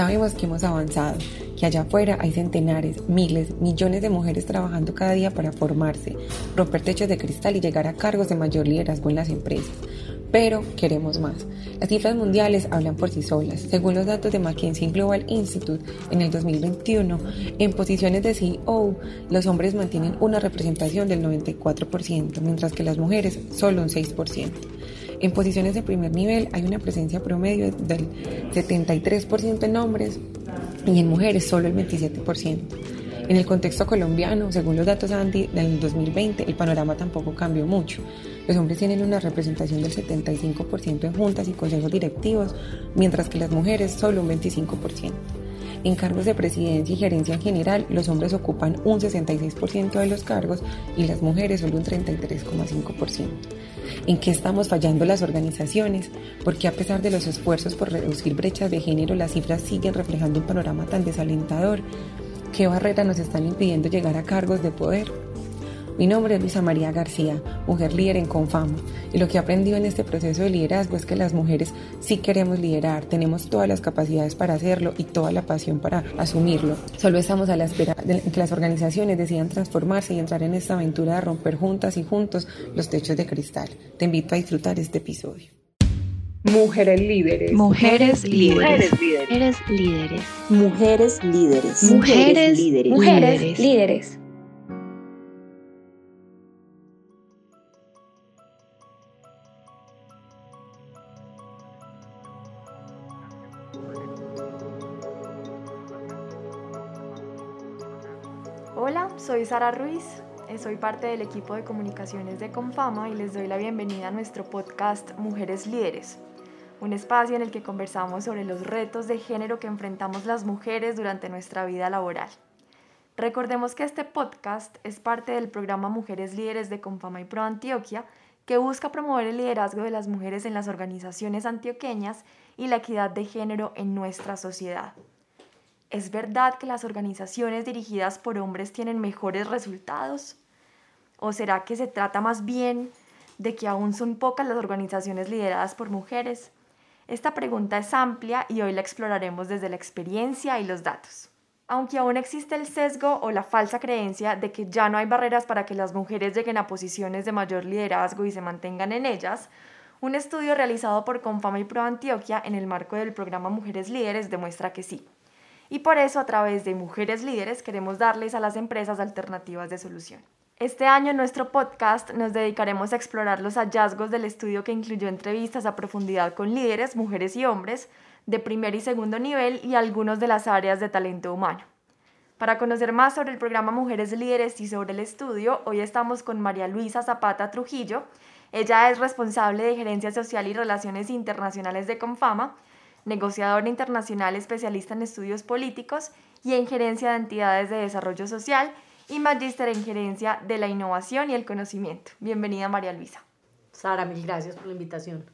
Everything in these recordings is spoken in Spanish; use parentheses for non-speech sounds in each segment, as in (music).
Sabemos que hemos avanzado, que allá afuera hay centenares, miles, millones de mujeres trabajando cada día para formarse, romper techos de cristal y llegar a cargos de mayor liderazgo en las empresas. Pero queremos más. Las cifras mundiales hablan por sí solas. Según los datos de McKinsey Global Institute, en el 2021, en posiciones de CEO, los hombres mantienen una representación del 94%, mientras que las mujeres solo un 6%. En posiciones de primer nivel hay una presencia promedio del 73% en hombres y en mujeres solo el 27%. En el contexto colombiano, según los datos Andy del 2020, el panorama tampoco cambió mucho. Los hombres tienen una representación del 75% en juntas y consejos directivos, mientras que las mujeres solo un 25%. En cargos de presidencia y gerencia en general, los hombres ocupan un 66% de los cargos y las mujeres solo un 33,5%. ¿En qué estamos fallando las organizaciones? Porque a pesar de los esfuerzos por reducir brechas de género, las cifras siguen reflejando un panorama tan desalentador. ¿Qué barreras nos están impidiendo llegar a cargos de poder? Mi nombre es Luisa María García, mujer líder en Confama, y lo que he aprendido en este proceso de liderazgo es que las mujeres sí queremos liderar, tenemos todas las capacidades para hacerlo y toda la pasión para asumirlo. Solo estamos a la espera de que las organizaciones decidan transformarse y entrar en esta aventura de romper juntas y juntos los techos de cristal. Te invito a disfrutar este episodio. Mujeres líderes. Mujeres líderes. Mujeres líderes. Mujeres líderes. Mujeres líderes. Mujeres líderes. Hola, soy Sara Ruiz, eh, soy parte del equipo de comunicaciones de Confama y les doy la bienvenida a nuestro podcast Mujeres Líderes, un espacio en el que conversamos sobre los retos de género que enfrentamos las mujeres durante nuestra vida laboral. Recordemos que este podcast es parte del programa Mujeres Líderes de Confama y Pro Antioquia, que busca promover el liderazgo de las mujeres en las organizaciones antioqueñas y la equidad de género en nuestra sociedad. ¿Es verdad que las organizaciones dirigidas por hombres tienen mejores resultados? ¿O será que se trata más bien de que aún son pocas las organizaciones lideradas por mujeres? Esta pregunta es amplia y hoy la exploraremos desde la experiencia y los datos. Aunque aún existe el sesgo o la falsa creencia de que ya no hay barreras para que las mujeres lleguen a posiciones de mayor liderazgo y se mantengan en ellas, un estudio realizado por Confama y Pro Antioquia en el marco del programa Mujeres Líderes demuestra que sí. Y por eso a través de Mujeres Líderes queremos darles a las empresas alternativas de solución. Este año en nuestro podcast nos dedicaremos a explorar los hallazgos del estudio que incluyó entrevistas a profundidad con líderes, mujeres y hombres, de primer y segundo nivel y algunos de las áreas de talento humano. Para conocer más sobre el programa Mujeres Líderes y sobre el estudio, hoy estamos con María Luisa Zapata Trujillo. Ella es responsable de Gerencia Social y Relaciones Internacionales de Confama negociadora internacional especialista en estudios políticos y en gerencia de entidades de desarrollo social y magíster en gerencia de la innovación y el conocimiento. Bienvenida María Luisa. Sara, mil gracias por la invitación.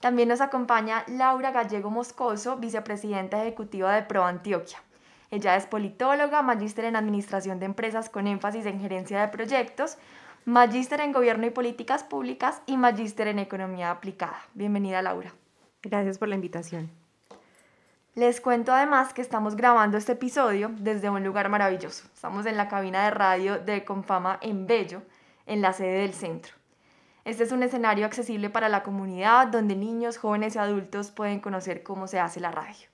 También nos acompaña Laura Gallego Moscoso, vicepresidenta ejecutiva de Pro Antioquia. Ella es politóloga, magíster en administración de empresas con énfasis en gerencia de proyectos, magíster en gobierno y políticas públicas y magíster en economía aplicada. Bienvenida Laura. Gracias por la invitación. Les cuento además que estamos grabando este episodio desde un lugar maravilloso. Estamos en la cabina de radio de Confama en Bello, en la sede del centro. Este es un escenario accesible para la comunidad donde niños, jóvenes y adultos pueden conocer cómo se hace la radio.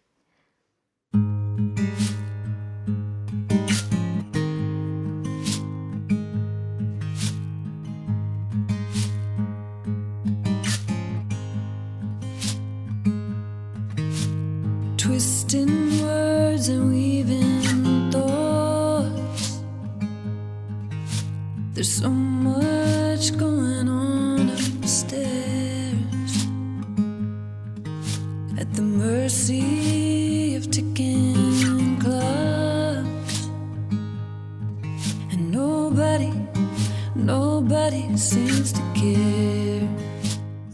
just in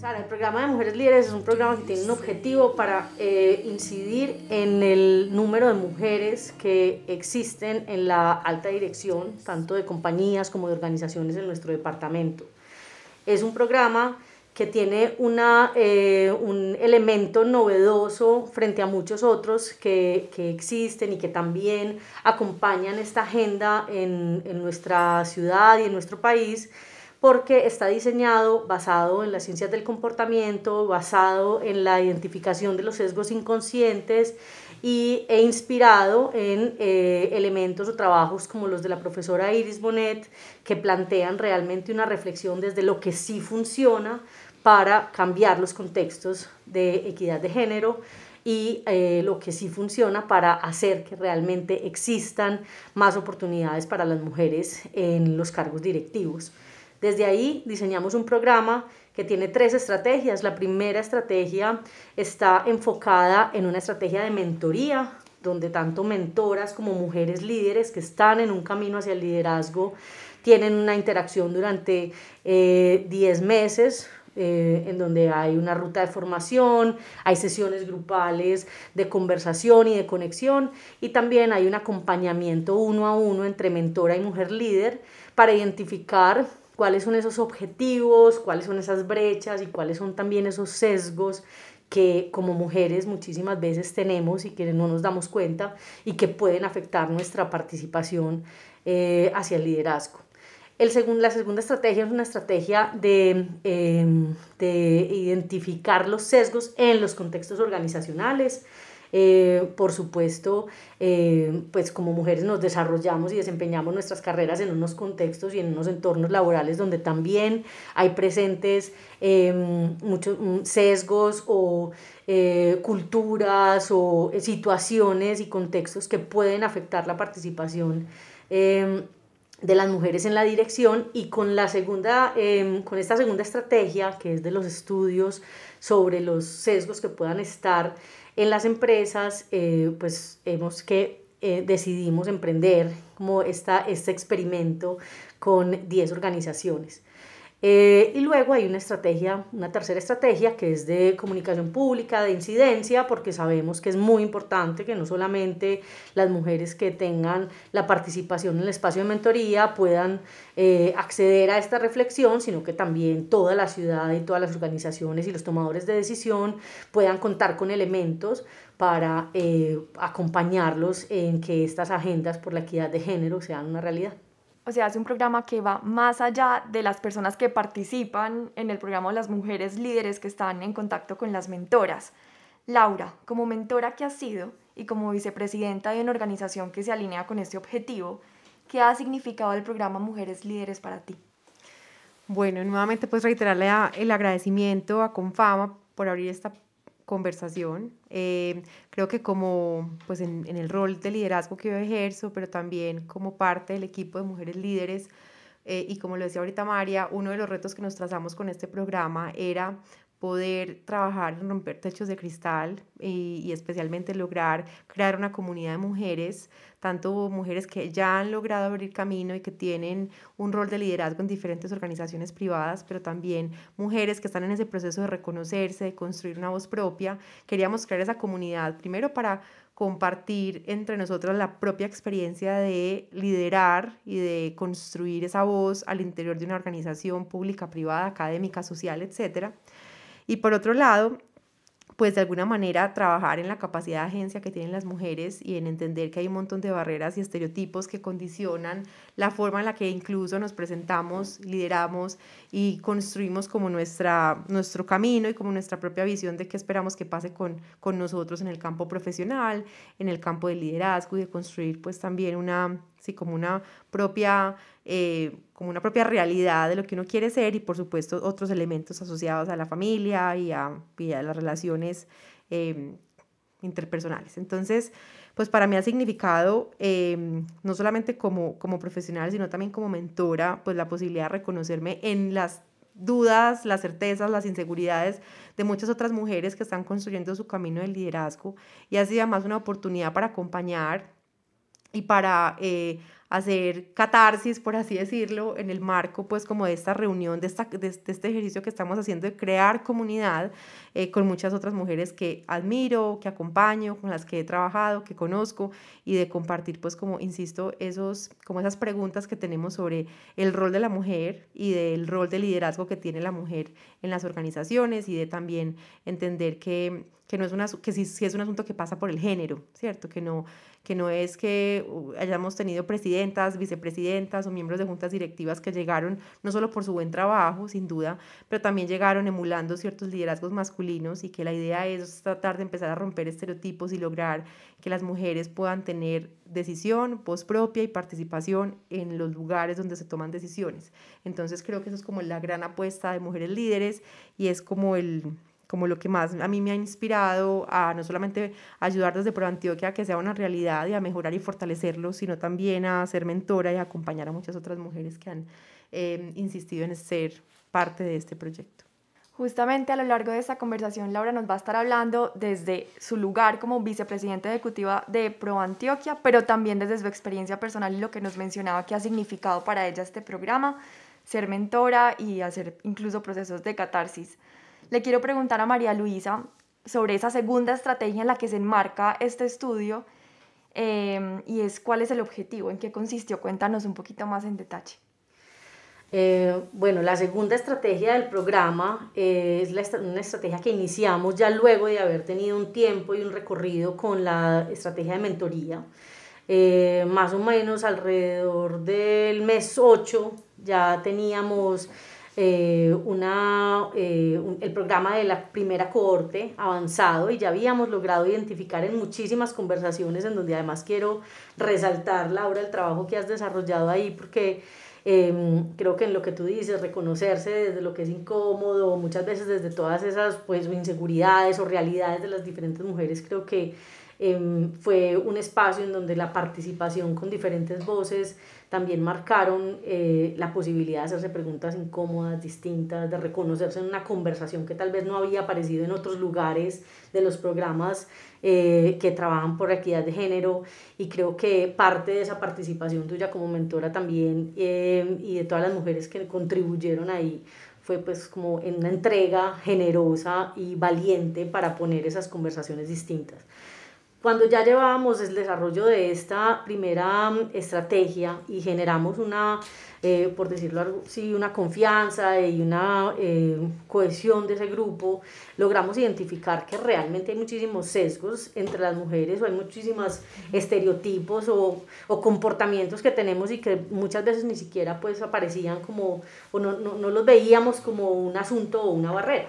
Sara, el programa de Mujeres Líderes es un programa que tiene un objetivo para eh, incidir en el número de mujeres que existen en la alta dirección, tanto de compañías como de organizaciones en nuestro departamento. Es un programa que tiene una, eh, un elemento novedoso frente a muchos otros que, que, existen y que también acompañan esta agenda en, en nuestra ciudad y en nuestro país, porque está diseñado basado en las ciencias del comportamiento, basado en la identificación de los sesgos inconscientes y he inspirado en eh, elementos o trabajos como los de la profesora Iris Bonet, que plantean realmente una reflexión desde lo que sí funciona para cambiar los contextos de equidad de género y eh, lo que sí funciona para hacer que realmente existan más oportunidades para las mujeres en los cargos directivos. Desde ahí diseñamos un programa que tiene tres estrategias. La primera estrategia está enfocada en una estrategia de mentoría, donde tanto mentoras como mujeres líderes que están en un camino hacia el liderazgo tienen una interacción durante 10 eh, meses eh, en donde hay una ruta de formación, hay sesiones grupales de conversación y de conexión y también hay un acompañamiento uno a uno entre mentora y mujer líder para identificar cuáles son esos objetivos, cuáles son esas brechas y cuáles son también esos sesgos que como mujeres muchísimas veces tenemos y que no nos damos cuenta y que pueden afectar nuestra participación eh, hacia el liderazgo. El la segunda estrategia es una estrategia de, em, de, identificar los sesgos en los contextos organizacionales. Eh, por supuesto, eh, pues como mujeres nos desarrollamos y desempeñamos nuestras carreras en unos contextos y en unos entornos laborales donde también hay presentes em, muchos mm, sesgos o eh, culturas o situaciones y contextos que pueden afectar la participación em, de las mujeres en la dirección y con, la segunda, em, con esta segunda estrategia, que es de los estudios sobre los sesgos que puedan estar en las empresas, eh, pues hemos que eh, decidimos emprender como esta, este experimento con 10 organizaciones. Eh, y luego hay una estrategia, una tercera estrategia que es de comunicación pública, de incidencia, porque sabemos que es muy importante que no solamente las mujeres que tengan la participación en el espacio de mentoría puedan eh, acceder a esta reflexión, sino que también toda la ciudad y todas las organizaciones y los tomadores de decisión puedan contar con elementos para eh, acompañarlos en que estas agendas por la equidad de género sean una realidad. O sea, es un programa que va más allá de las personas que participan en el programa las mujeres líderes que están en contacto con las mentoras. Laura, como mentora que has sido y como vicepresidenta de una organización que se alinea con este objetivo, ¿qué ha significado el programa Mujeres Líderes para ti? Bueno, nuevamente pues reiterarle el agradecimiento a Confama por abrir esta conversación. Eh, creo que como pues en, en, el rol de liderazgo que yo ejerzo, pero también como parte del equipo de mujeres líderes, eh, y como lo decía ahorita María, uno de los retos que nos trazamos con este programa era poder trabajar en romper techos de cristal y, y, especialmente lograr crear una comunidad de mujeres, tanto mujeres que ya han logrado abrir camino y que tienen un rol de liderazgo en diferentes organizaciones privadas, pero también mujeres que están en ese proceso de reconocerse, de construir una voz propia. Queríamos crear esa comunidad primero para compartir entre nosotras la propia experiencia de liderar y de construir esa voz al interior de una organización pública, privada, académica, social, etcétera y por otro lado, pues de alguna manera trabajar en la capacidad de agencia que tienen las mujeres y en entender que hay un montón de barreras y estereotipos que condicionan la forma en la que incluso nos presentamos, lideramos y construimos como nuestra, nuestro camino y como nuestra propia visión de qué esperamos que pase con, con nosotros en el campo profesional, en el campo del liderazgo y de construir pues también una, sí, como una propia eh, como una propia realidad de lo que uno quiere ser y por supuesto otros elementos asociados a la familia y a, las relaciones em, interpersonales. Entonces, pues para mí ha significado em, no solamente como, como profesional, sino también como mentora, pues la posibilidad de reconocerme en las dudas, las certezas, las inseguridades de muchas otras mujeres que están construyendo su camino del liderazgo y ha sido además una oportunidad para acompañar y para eh, hacer catarsis, por así decirlo, en el marco pues como de esta reunión, de, esta, de, este ejercicio que estamos haciendo de crear comunidad eh, con muchas otras mujeres que admiro, que acompaño, con las que he trabajado, que conozco y de compartir pues como, insisto, esos, como esas preguntas que tenemos sobre el rol de la mujer y del rol de liderazgo que tiene la mujer en las organizaciones y de también entender que, que no es una, que sí, sí es un asunto que pasa por el género, ¿cierto? Que no, que no es que uh, hayamos tenido presidentas, vicepresidentas o miembros de juntas directivas que llegaron no solo por su buen trabajo, sin duda, pero también llegaron emulando ciertos liderazgos masculinos y que la idea es tratar de empezar a romper estereotipos y lograr que las mujeres puedan tener decisión, voz propia y participación en los lugares donde se toman decisiones. Entonces creo que eso es como la gran apuesta de mujeres líderes y es como el como lo que más a mí me ha inspirado a no solamente ayudar desde Pro Antioquia a que sea una realidad y a mejorar y fortalecerlo, sino también a ser mentora y acompañar a muchas otras mujeres que han eh, insistido en ser parte de este proyecto. Justamente a lo largo de esta conversación, Laura nos va a estar hablando desde su lugar como vicepresidenta ejecutiva de Pro Antioquia, pero también desde su experiencia personal y lo que nos mencionaba que ha significado para ella este programa, ser mentora y hacer incluso procesos de catarsis. Le quiero preguntar a María Luisa sobre esa segunda estrategia en la que se enmarca este estudio em, y es cuál es el objetivo, en qué consistió. Cuéntanos un poquito más en detalle. Eh, bueno, la segunda estrategia del programa eh, es una estrategia que iniciamos ya luego de haber tenido un tiempo y un recorrido con la estrategia de mentoría. Eh, más o menos alrededor del mes 8 ya teníamos eh, una, eh, el programa de la primera cohorte avanzado y ya habíamos logrado identificar en muchísimas conversaciones en donde además quiero resaltar, Laura, el trabajo que has desarrollado ahí porque em, creo que en lo que tú dices, reconocerse desde lo que es incómodo, muchas veces desde todas esas pues, inseguridades o realidades de las diferentes mujeres, creo que em, fue un espacio en donde la participación con diferentes voces también marcaron eh, la posibilidad de hacerse preguntas incómodas, distintas, de reconocerse en una conversación que tal vez no había aparecido en otros lugares de los programas eh, que trabajan por equidad de género y creo que parte de esa participación tuya como mentora también eh, y de todas las mujeres que contribuyeron ahí fue pues como en una entrega generosa y valiente para poner esas conversaciones distintas. Cuando ya llevábamos el desarrollo de esta primera mm, estrategia y generamos una, eh, por decirlo así, una confianza y una eh, cohesión de ese grupo, logramos identificar que realmente hay muchísimos sesgos entre las mujeres o hay muchísimos estereotipos o, o comportamientos que tenemos y que muchas veces ni siquiera pues aparecían como, o no, no, no los veíamos como un asunto o una barrera.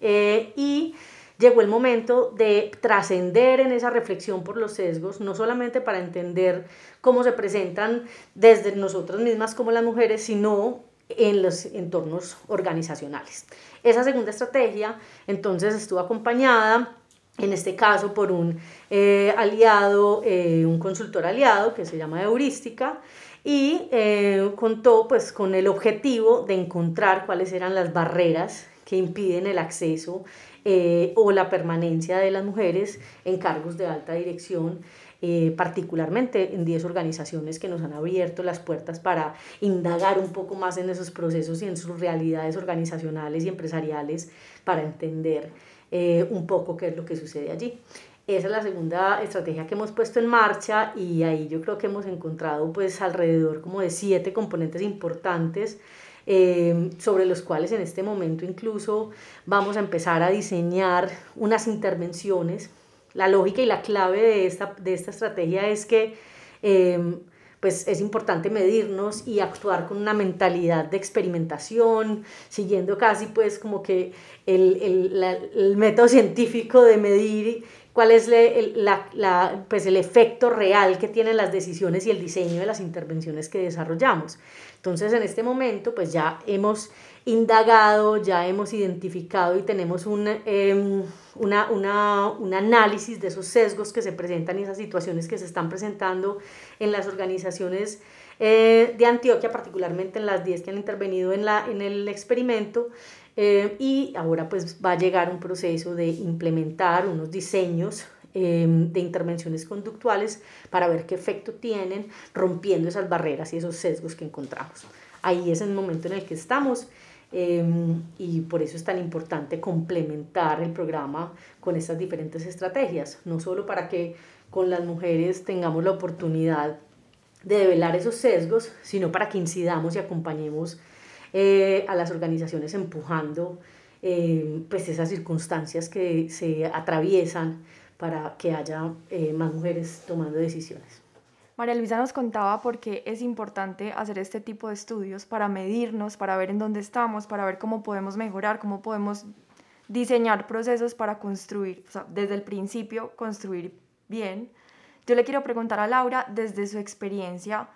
Eh, y llegó el momento de trascender en esa reflexión por los sesgos, no solamente para entender cómo se presentan desde nosotras mismas como las mujeres, sino en los entornos organizacionales. Esa segunda estrategia entonces estuvo acompañada en este caso por un eh, aliado, eh, un consultor aliado que se llama Heurística y eh, contó pues con el objetivo de encontrar cuáles eran las barreras que impiden el acceso eh, o la permanencia de las mujeres en cargos de alta dirección, eh, particularmente en 10 organizaciones que nos han abierto las puertas para indagar un poco más en esos procesos y en sus realidades organizacionales y empresariales para entender eh, un poco qué es lo que sucede allí. Esa es la segunda estrategia que hemos puesto en marcha y ahí yo creo que hemos encontrado pues alrededor como de siete componentes importantes Em, sobre los cuales en este momento incluso vamos a empezar a diseñar unas intervenciones. La lógica y la clave de esta, de esta estrategia es que em, pues es importante medirnos y actuar con una mentalidad de experimentación, siguiendo casi pues como que el, el, el método científico de medir cuál es la, la, pues el efecto real que tienen las decisiones y el diseño de las intervenciones que desarrollamos. Entonces, en este momento, pues ya hemos indagado, ya hemos identificado y tenemos un, em, una, una, un análisis de esos sesgos que se presentan y esas situaciones que se están presentando en las organizaciones eh, de Antioquia, particularmente en las 10 que han intervenido en, la, en el experimento. Eh, y ahora pues va a llegar un proceso de implementar unos diseños em, de intervenciones conductuales para ver qué efecto tienen rompiendo esas barreras y esos sesgos que encontramos. Ahí es el momento en el que estamos em, y por eso es tan importante complementar el programa con estas diferentes estrategias, no solo para que con las mujeres tengamos la oportunidad de develar esos sesgos, sino para que incidamos y acompañemos eh, a las organizaciones empujando eh, pues esas circunstancias que se atraviesan para que haya eh, más mujeres tomando decisiones. María Luisa nos contaba por qué es importante hacer este tipo de estudios para medirnos, para ver en dónde estamos, para ver cómo podemos mejorar, cómo podemos diseñar procesos para construir, o sea, desde el principio construir bien. Yo le quiero preguntar a Laura, desde su experiencia,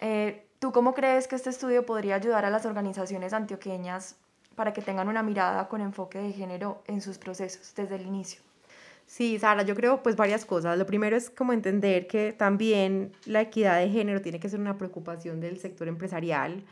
eh, ¿tú cómo crees que este estudio podría ayudar a las organizaciones antioqueñas para que tengan una mirada con enfoque de género en sus procesos desde el inicio? Sí, Sara, yo creo pues varias cosas. Lo primero es como entender que también la equidad de género tiene que ser una preocupación del sector empresarial.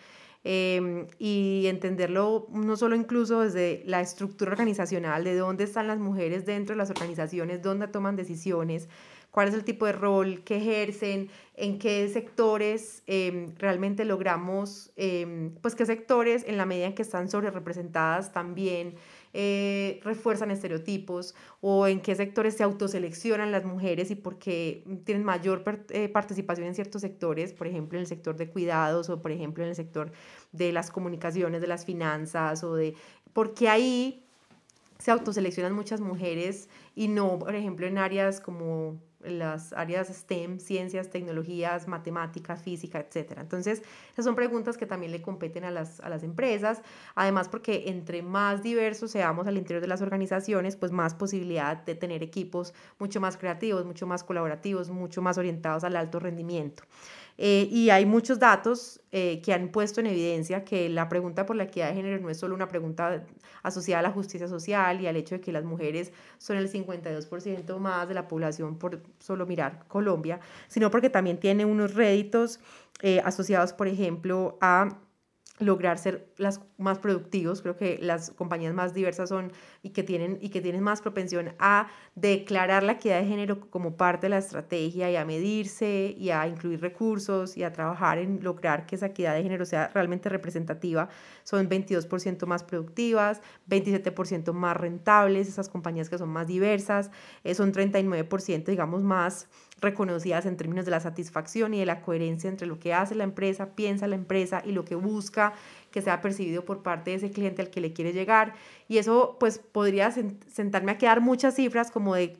Em, y entenderlo no solo incluso desde la estructura organizacional, de dónde están las mujeres dentro de las organizaciones, dónde toman decisiones, cuál es el tipo de rol que ejercen, en qué sectores em, realmente logramos, em, pues qué sectores en la medida en que están sobre representadas también eh, refuerzan estereotipos o en qué sectores se autoseleccionan las mujeres y por qué tienen mayor eh, participación en ciertos sectores, por ejemplo en el sector de cuidados o por ejemplo en el sector de las comunicaciones, de las finanzas o de... porque ahí se autoseleccionan muchas mujeres y no, por ejemplo, en áreas como las áreas STEM, ciencias, tecnologías, matemáticas, física, etc. Entonces, esas son preguntas que también le competen a las, a las empresas, además porque entre más diversos seamos al interior de las organizaciones, pues más posibilidad de tener equipos mucho más creativos, mucho más colaborativos, mucho más orientados al alto rendimiento. Eh, y hay muchos datos eh, que han puesto en evidencia que la pregunta por la equidad de género no es solo una pregunta asociada a la justicia social y al hecho de que las mujeres son el 52% más de la población por solo mirar Colombia, sino porque también tiene unos réditos eh, asociados, por ejemplo, a lograr ser las más productivos. Creo que las compañías más diversas son y que tienen, y que tienen más propensión a declarar la equidad de género como parte de la estrategia y a medirse y a incluir recursos y a trabajar en lograr que esa equidad de género sea realmente representativa. Son 22% más productivas, 27% más rentables, esas compañías que son más diversas, eh, son 39% digamos más reconocidas en términos de la satisfacción y de la coherencia entre lo que hace la empresa, piensa la empresa y lo que busca que sea percibido por parte de ese cliente al que le quiere llegar. Y eso pues podría sentarme a quedar muchas cifras como de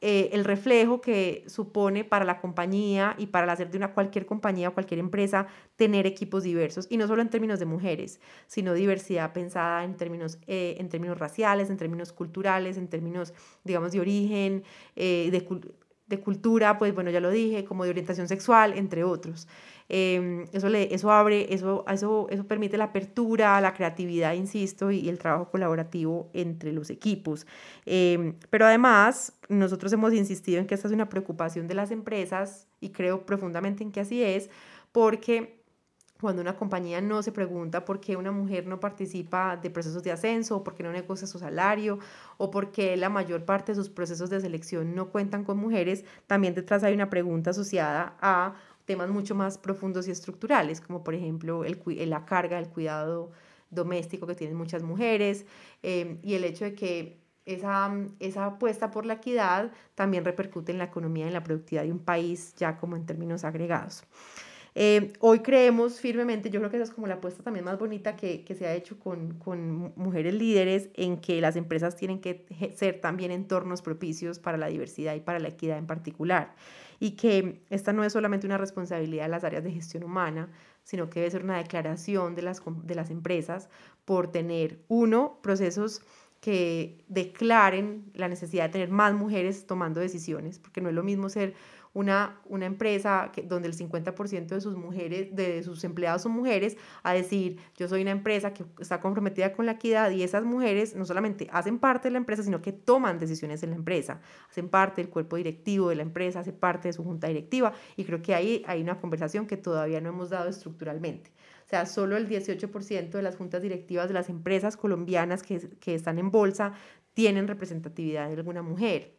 eh, el reflejo que supone para la compañía y para hacer de una cualquier compañía o cualquier empresa tener equipos diversos y no solo en términos de mujeres sino diversidad pensada en términos eh, en términos raciales en términos culturales en términos digamos de origen eh, de de cultura, pues bueno, ya lo dije, como de orientación sexual, entre otros. Em, eso, le, eso abre, eso, eso, eso permite la apertura, la creatividad, insisto, y, el trabajo colaborativo entre los equipos. Em, pero además, nosotros hemos insistido en que esta es una preocupación de las empresas y creo profundamente en que así es, porque cuando una compañía no se pregunta por qué una mujer no participa de procesos de ascenso, o por qué no negocia su salario, o por qué la mayor parte de sus procesos de selección no cuentan con mujeres, también detrás hay una pregunta asociada a temas mucho más profundos y estructurales, como por ejemplo el, la carga del cuidado doméstico que tienen muchas mujeres eh, y el hecho de que esa, esa apuesta por la equidad también repercute en la economía y en la productividad de un país ya como en términos agregados. Eh, hoy creemos firmemente, yo creo que esa es como la apuesta también más bonita que, que se ha hecho con, con, mujeres líderes, en que las empresas tienen que ser también entornos propicios para la diversidad y para la equidad en particular. Y que esta no es solamente una responsabilidad de las áreas de gestión humana, sino que debe ser una declaración de las, de las empresas por tener, uno, procesos que declaren la necesidad de tener más mujeres tomando decisiones, porque no es lo mismo ser una, una empresa que, donde el 50% de sus mujeres, de sus empleados son mujeres, a decir, yo soy una empresa que está comprometida con la equidad y esas mujeres no solamente hacen parte de la empresa, sino que toman decisiones en la empresa, hacen parte del cuerpo directivo de la empresa, hacen parte de su junta directiva y creo que ahí hay una conversación que todavía no hemos dado estructuralmente. O sea, solo el 18% de las juntas directivas de las empresas colombianas que, que están en bolsa tienen representatividad de alguna mujer.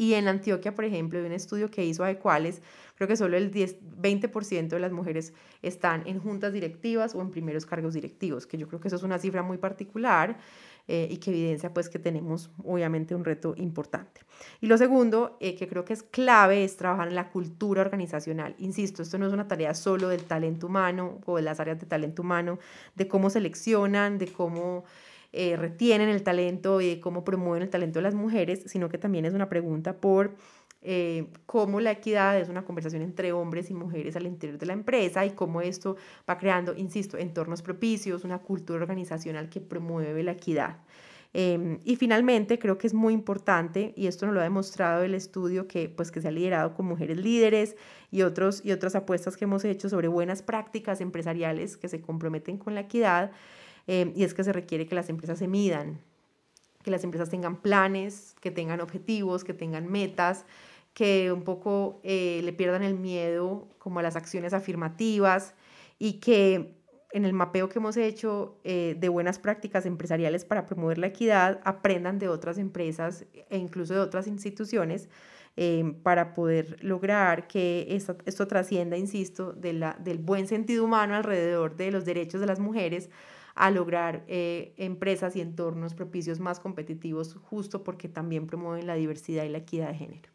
Y en Antioquia, por ejemplo, hay un estudio que hizo Adecuales, creo que solo el 10, 20% de las mujeres están en juntas directivas o en primeros cargos directivos, que yo creo que eso es una cifra muy particular eh, y que evidencia pues que tenemos obviamente un reto importante. Y lo segundo, eh, que creo que es clave, es trabajar en la cultura organizacional. Insisto, esto no es una tarea solo del talento humano o de las áreas de talento humano, de cómo seleccionan, de cómo eh, retienen el talento y cómo promueven el talento de las mujeres, sino que también es una pregunta por eh, cómo la equidad es una conversación entre hombres y mujeres al interior de la empresa y cómo esto va creando, insisto, entornos propicios, una cultura organizacional que promueve la equidad. Em, y finalmente, creo que es muy importante, y esto nos lo ha demostrado el estudio que, pues, que se ha liderado con mujeres líderes y, otros, y otras apuestas que hemos hecho sobre buenas prácticas empresariales que se comprometen con la equidad, Em, y es que se requiere que las empresas se midan, que las empresas tengan planes, que tengan objetivos, que tengan metas, que un poco eh, le pierdan el miedo como a las acciones afirmativas y que en el mapeo que hemos hecho eh, de buenas prácticas empresariales para promover la equidad, aprendan de otras empresas e incluso de otras instituciones em, para poder lograr que esto, esto trascienda, insisto, de la, del buen sentido humano alrededor de los derechos de las mujeres a lograr eh, empresas y entornos propicios más competitivos, justo porque también promueven la diversidad y la equidad de género.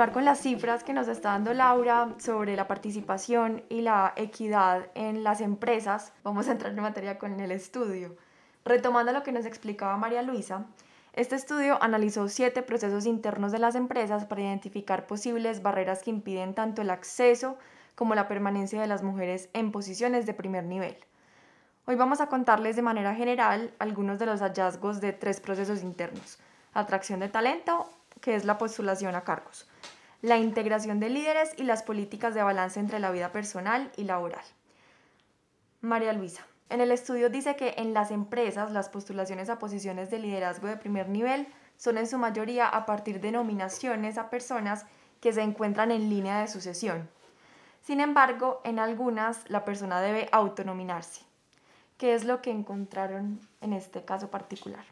Continuar con las cifras que nos está dando Laura sobre la participación y la equidad en las empresas, vamos a entrar en materia con el estudio. Retomando lo que nos explicaba María Luisa, este estudio analizó siete procesos internos de las empresas para identificar posibles barreras que impiden tanto el acceso como la permanencia de las mujeres en posiciones de primer nivel. Hoy vamos a contarles de manera general algunos de los hallazgos de tres procesos internos, atracción de talento, que es la postulación a cargos, la integración de líderes y las políticas de balance entre la vida personal y laboral. María Luisa, en el estudio dice que en las empresas las postulaciones a posiciones de liderazgo de primer nivel son en su mayoría a partir de nominaciones a personas que se encuentran en línea de sucesión. Sin embargo, en algunas la persona debe autonominarse. ¿Qué es lo que encontraron en este caso particular?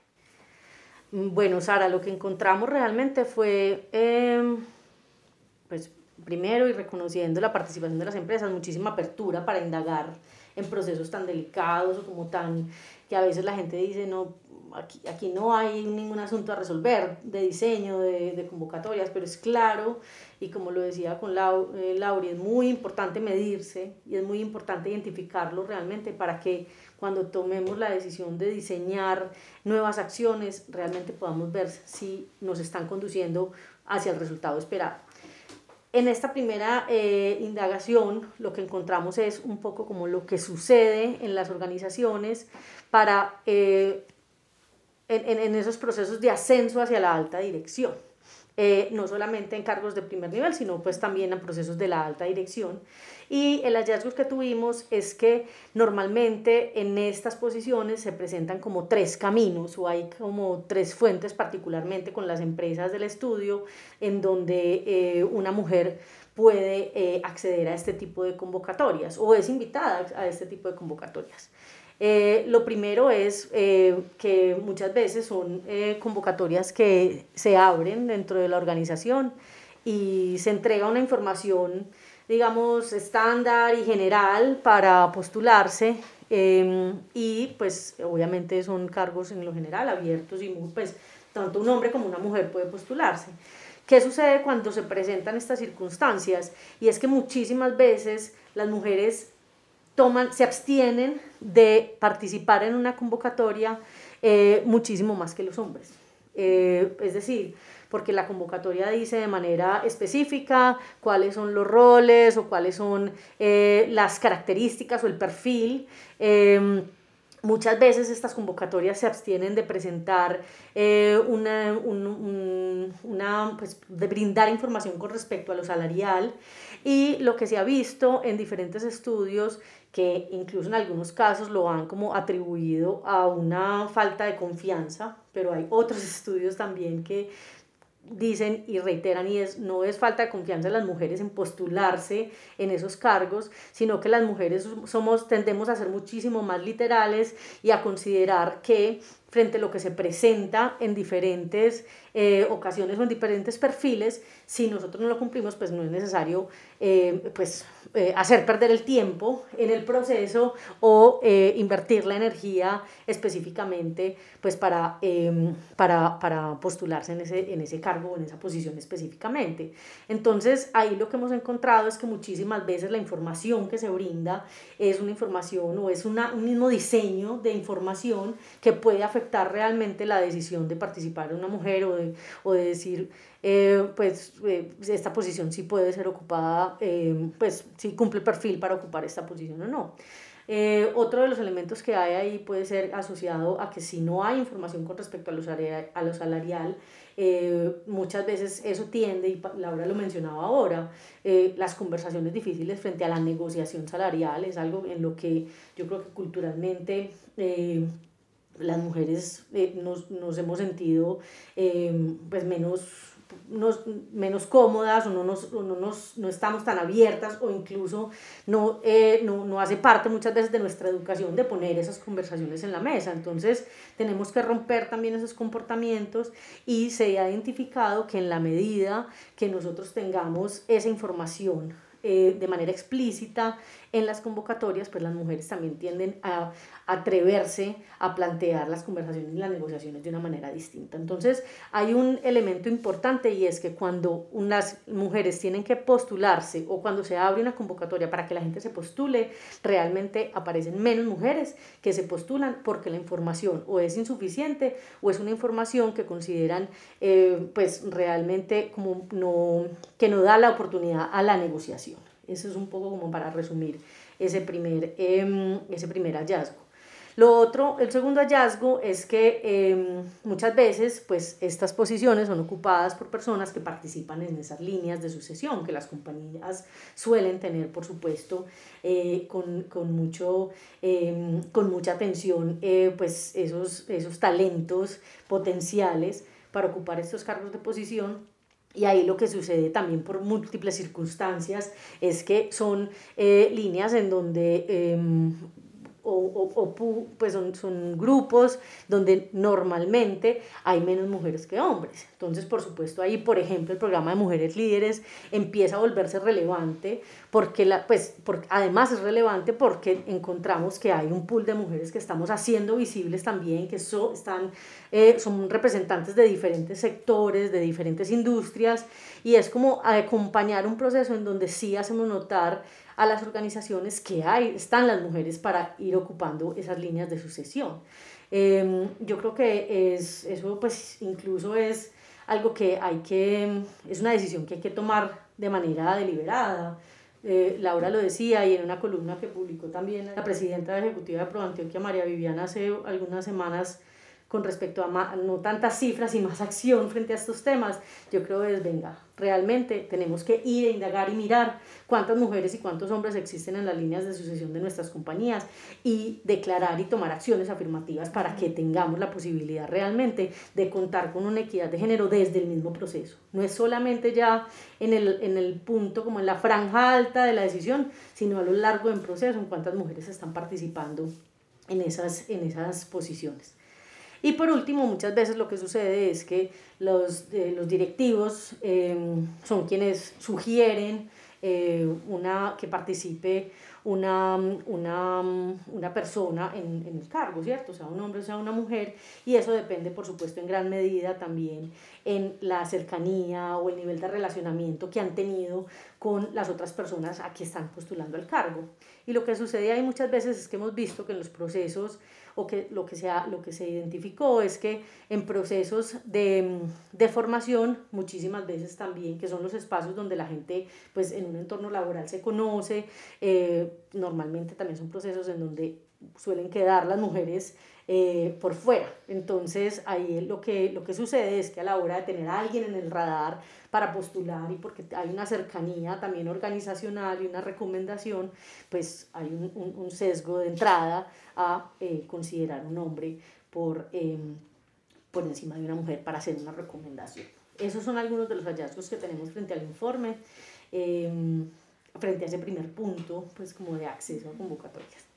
Bueno, Sara, lo que encontramos realmente fue, em, pues primero y reconociendo la participación de las empresas, muchísima apertura para indagar en procesos tan delicados o como tan, que a veces la gente dice, no, aquí, aquí no hay ningún asunto a resolver de diseño, de, convocatorias, pero es claro, y como lo decía con Lau, eh, es muy importante medirse y es muy importante identificarlo realmente para que cuando tomemos la decisión de diseñar nuevas acciones, realmente podamos ver si nos están conduciendo hacia el resultado esperado. En esta primera eh, indagación lo que encontramos es un poco como lo que sucede en las organizaciones para, eh, en, en, esos procesos de ascenso hacia la alta dirección. Eh, no solamente en cargos de primer nivel, sino pues también en procesos de la alta dirección. Y el hallazgo que tuvimos es que normalmente en estas posiciones se presentan como tres caminos o hay como tres fuentes particularmente con las empresas del estudio en donde eh, una mujer puede eh, acceder a este tipo de convocatorias o es invitada a este tipo de convocatorias. Eh, lo primero es que muchas veces son convocatorias que se abren dentro de la organización y se entrega una información digamos, estándar y general para postularse em, y pues obviamente son cargos en lo general abiertos y pues tanto un hombre como una mujer puede postularse. ¿Qué sucede cuando se presentan estas circunstancias? Y es que muchísimas veces las mujeres toman, se abstienen de participar en una convocatoria eh, muchísimo más que los hombres. Eh, es decir, porque la convocatoria dice de manera específica cuáles son los roles o cuáles son eh, las características o el perfil. Em, muchas veces estas convocatorias se abstienen de presentar una, una pues, de brindar información con respecto a lo salarial y lo que se ha visto en diferentes estudios que incluso en algunos casos lo han como atribuido a una falta de confianza, pero hay otros (laughs) estudios también que dicen y reiteran y es no es falta de confianza de las mujeres en postularse en esos cargos, sino que las mujeres somos tendemos a ser muchísimo más literales y a considerar que frente a lo que se presenta en diferentes eh, ocasiones o en diferentes perfiles, si nosotros no lo cumplimos, pues no es necesario eh, pues, eh, hacer perder el tiempo en el proceso o invertir la energía específicamente pues, para, em, para, para postularse en ese, en ese cargo o en esa posición específicamente. Entonces, ahí lo que hemos encontrado es que muchísimas veces la información que se brinda es una información o es una, un mismo diseño de información que puede afectar realmente la decisión de participar de una mujer o de, o de decir, eh, pues eh, esta posición sí puede ser ocupada, eh, pues si cumple el perfil para ocupar esta posición o no. otro de los elementos que hay ahí puede ser asociado a que si no hay información con respecto a lo, a lo salarial, muchas veces eso tiende, y Laura lo mencionaba ahora, las conversaciones difíciles frente a la negociación salarial es algo en lo que yo creo que culturalmente las mujeres nos, nos, hemos sentido pues menos nos, menos cómodas o no, nos, no, nos, no estamos tan abiertas o incluso no, eh, no, no hace parte muchas veces de nuestra educación de poner esas conversaciones en la mesa. Entonces tenemos que romper también esos comportamientos y se ha identificado que en la medida que nosotros tengamos esa información eh, de manera explícita en las convocatorias, pues las mujeres también tienden a atreverse a plantear las conversaciones y las negociaciones de una manera distinta. Entonces, hay un elemento importante y es que cuando unas mujeres tienen que postularse o cuando se abre una convocatoria para que la gente se postule, realmente aparecen menos mujeres que se postulan porque la información o es insuficiente o es una información que consideran eh, pues realmente como no, que no da la oportunidad a la negociación. Eso es un poco como para resumir ese primer, em, ese primer hallazgo. Lo otro, el segundo hallazgo es que em, muchas veces pues estas posiciones son ocupadas por personas que participan en esas líneas de sucesión que las compañías suelen tener, por supuesto, eh, con, con, mucho, em, con mucha atención, eh, pues esos, esos talentos potenciales para ocupar estos cargos de posición y ahí lo que sucede también por múltiples circunstancias es que son eh, líneas en donde em, o, o, pues son, son, grupos donde normalmente hay menos mujeres que hombres. Entonces, por supuesto, ahí, por ejemplo, el programa de mujeres líderes empieza a volverse relevante, porque la, pues, además es relevante porque encontramos que hay un pool de mujeres que estamos haciendo visibles también, que so, están, eh, son representantes de diferentes sectores, de diferentes industrias, y es como acompañar un proceso en donde sí hacemos notar a las organizaciones que hay, están las mujeres para ir ocupando esas líneas de sucesión. Em, yo creo que es, eso pues incluso es algo que hay que, es una decisión que hay que tomar de manera deliberada. Eh, Laura lo decía y en una columna que publicó también la presidenta ejecutiva de ProAntioquia, María Viviana, hace algunas semanas, con respecto a no tantas cifras y más acción frente a estos temas, yo creo que es, venga, realmente tenemos que ir a indagar y mirar cuántas mujeres y cuántos hombres existen en las líneas de sucesión de nuestras compañías y declarar y tomar acciones afirmativas para que tengamos la posibilidad realmente de contar con una equidad de género desde el mismo proceso. No es solamente ya en el, en el punto como en la franja alta de la decisión, sino a lo largo del proceso en cuántas mujeres están participando en esas, en esas posiciones. Y por último, muchas veces lo que sucede es que los, eh, los directivos em, son quienes sugieren eh, una, que participe una, una, una persona en, en, el cargo, ¿cierto? Sea un hombre sea una mujer, y eso depende, por supuesto, en gran medida también en la cercanía o el nivel de relacionamiento que han tenido con las otras personas a que están postulando al cargo. Y lo que sucede ahí muchas veces es que hemos visto que en los procesos o que lo que, sea, lo que se identificó es que en procesos de, de, formación, muchísimas veces también, que son los espacios donde la gente pues en un entorno laboral se conoce, eh, normalmente también son procesos en donde suelen quedar las mujeres eh, por fuera. Entonces ahí lo que, lo que sucede es que a la hora de tener a alguien en el radar para postular y porque hay una cercanía también organizacional y una recomendación, pues hay un, un, sesgo de entrada a eh, considerar un hombre por, em, por encima de una mujer para hacer una recomendación. Esos son algunos de los hallazgos que tenemos frente al informe, em, frente a ese primer punto, pues como de acceso a convocatorias.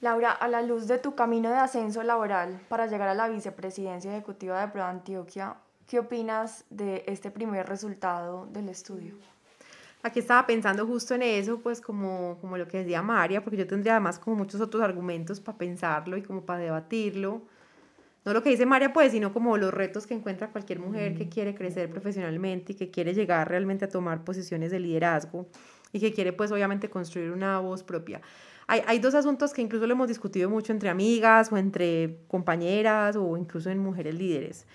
Laura, a la luz de tu camino de ascenso laboral para llegar a la vicepresidencia ejecutiva de ProAntioquia, ¿qué opinas de este primer resultado del estudio? Aquí estaba pensando justo en eso, pues como, como lo que decía María, porque yo tendría además como muchos otros argumentos para pensarlo y como para debatirlo. No lo que dice María, pues, sino como los retos que encuentra cualquier mujer que quiere crecer profesionalmente y que quiere llegar realmente a tomar posiciones de liderazgo y que quiere, pues, obviamente construir una voz propia. Hay, hay dos asuntos que incluso lo hemos discutido mucho entre amigas o entre compañeras o incluso en mujeres líderes.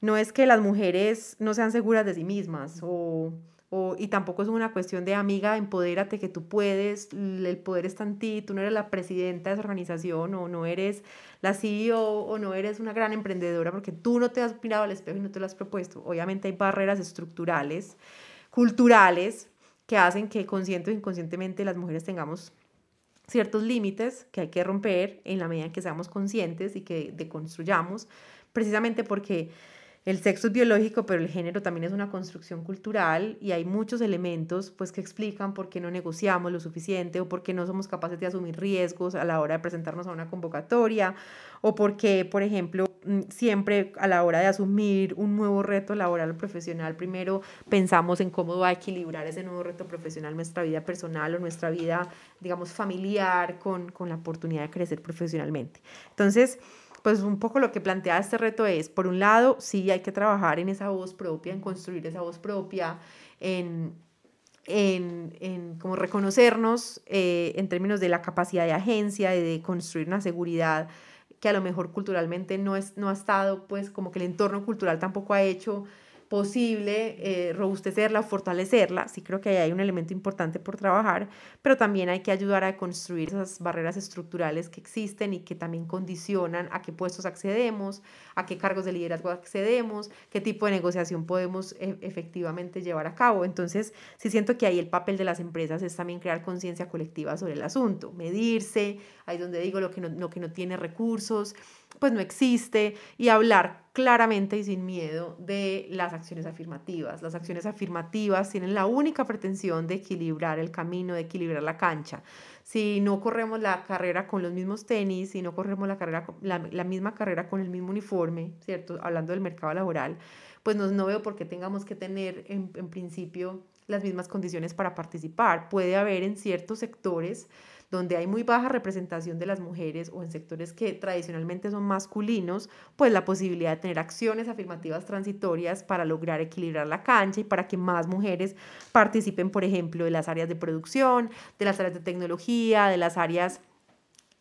No es que las mujeres no sean seguras de sí mismas o o, y tampoco es una cuestión de amiga, empodérate que tú puedes, el poder está en ti, tú no eres la presidenta de esa organización o no eres la CEO o no eres una gran emprendedora porque tú no te has mirado al espejo y no te lo has propuesto. Obviamente hay barreras estructurales, culturales, que hacen que consciente o inconscientemente las mujeres tengamos ciertos límites que hay que romper en la medida en que seamos conscientes y que deconstruyamos, precisamente porque el sexo es biológico, pero el género también es una construcción cultural y hay muchos elementos pues, que explican por qué no negociamos lo suficiente o por qué no somos capaces de asumir riesgos a la hora de presentarnos a una convocatoria o por qué, por ejemplo, siempre a la hora de asumir un nuevo reto laboral o profesional, primero pensamos en cómo va a equilibrar ese nuevo reto profesional nuestra vida personal o nuestra vida, digamos, familiar con, con la oportunidad de crecer profesionalmente. Entonces, pues un poco lo que plantea este reto es, por un lado, sí hay que trabajar en esa voz propia, en construir esa voz propia, en, en, en como reconocernos eh, en términos de la capacidad de agencia, de, construir una seguridad que a lo mejor culturalmente no, es, no ha estado, pues como que el entorno cultural tampoco ha hecho posible eh, robustecerla o fortalecerla. Sí creo que ahí hay un elemento importante por trabajar, pero también hay que ayudar a construir esas barreras estructurales que existen y que también condicionan a qué puestos accedemos, a qué cargos de liderazgo accedemos, qué tipo de negociación podemos e, efectivamente llevar a cabo. Entonces, sí siento que ahí el papel de las empresas es también crear conciencia colectiva sobre el asunto, medirse, ahí donde digo lo que no, lo que no tiene recursos, pues no existe y hablar claramente y sin miedo de las acciones afirmativas. Las acciones afirmativas tienen la única pretensión de equilibrar el camino, de equilibrar la cancha. Si no corremos la carrera con los mismos tenis, si no corremos la, carrera, la, misma carrera con el mismo uniforme, ¿cierto? Hablando del mercado laboral, pues no, no veo por qué tengamos que tener en, en principio las mismas condiciones para participar. Puede haber en ciertos sectores donde hay muy baja representación de las mujeres o en sectores que tradicionalmente son masculinos, pues la posibilidad de tener acciones afirmativas transitorias para lograr equilibrar la cancha y para que más mujeres participen, por ejemplo, de las áreas de producción, de las áreas de tecnología, de las áreas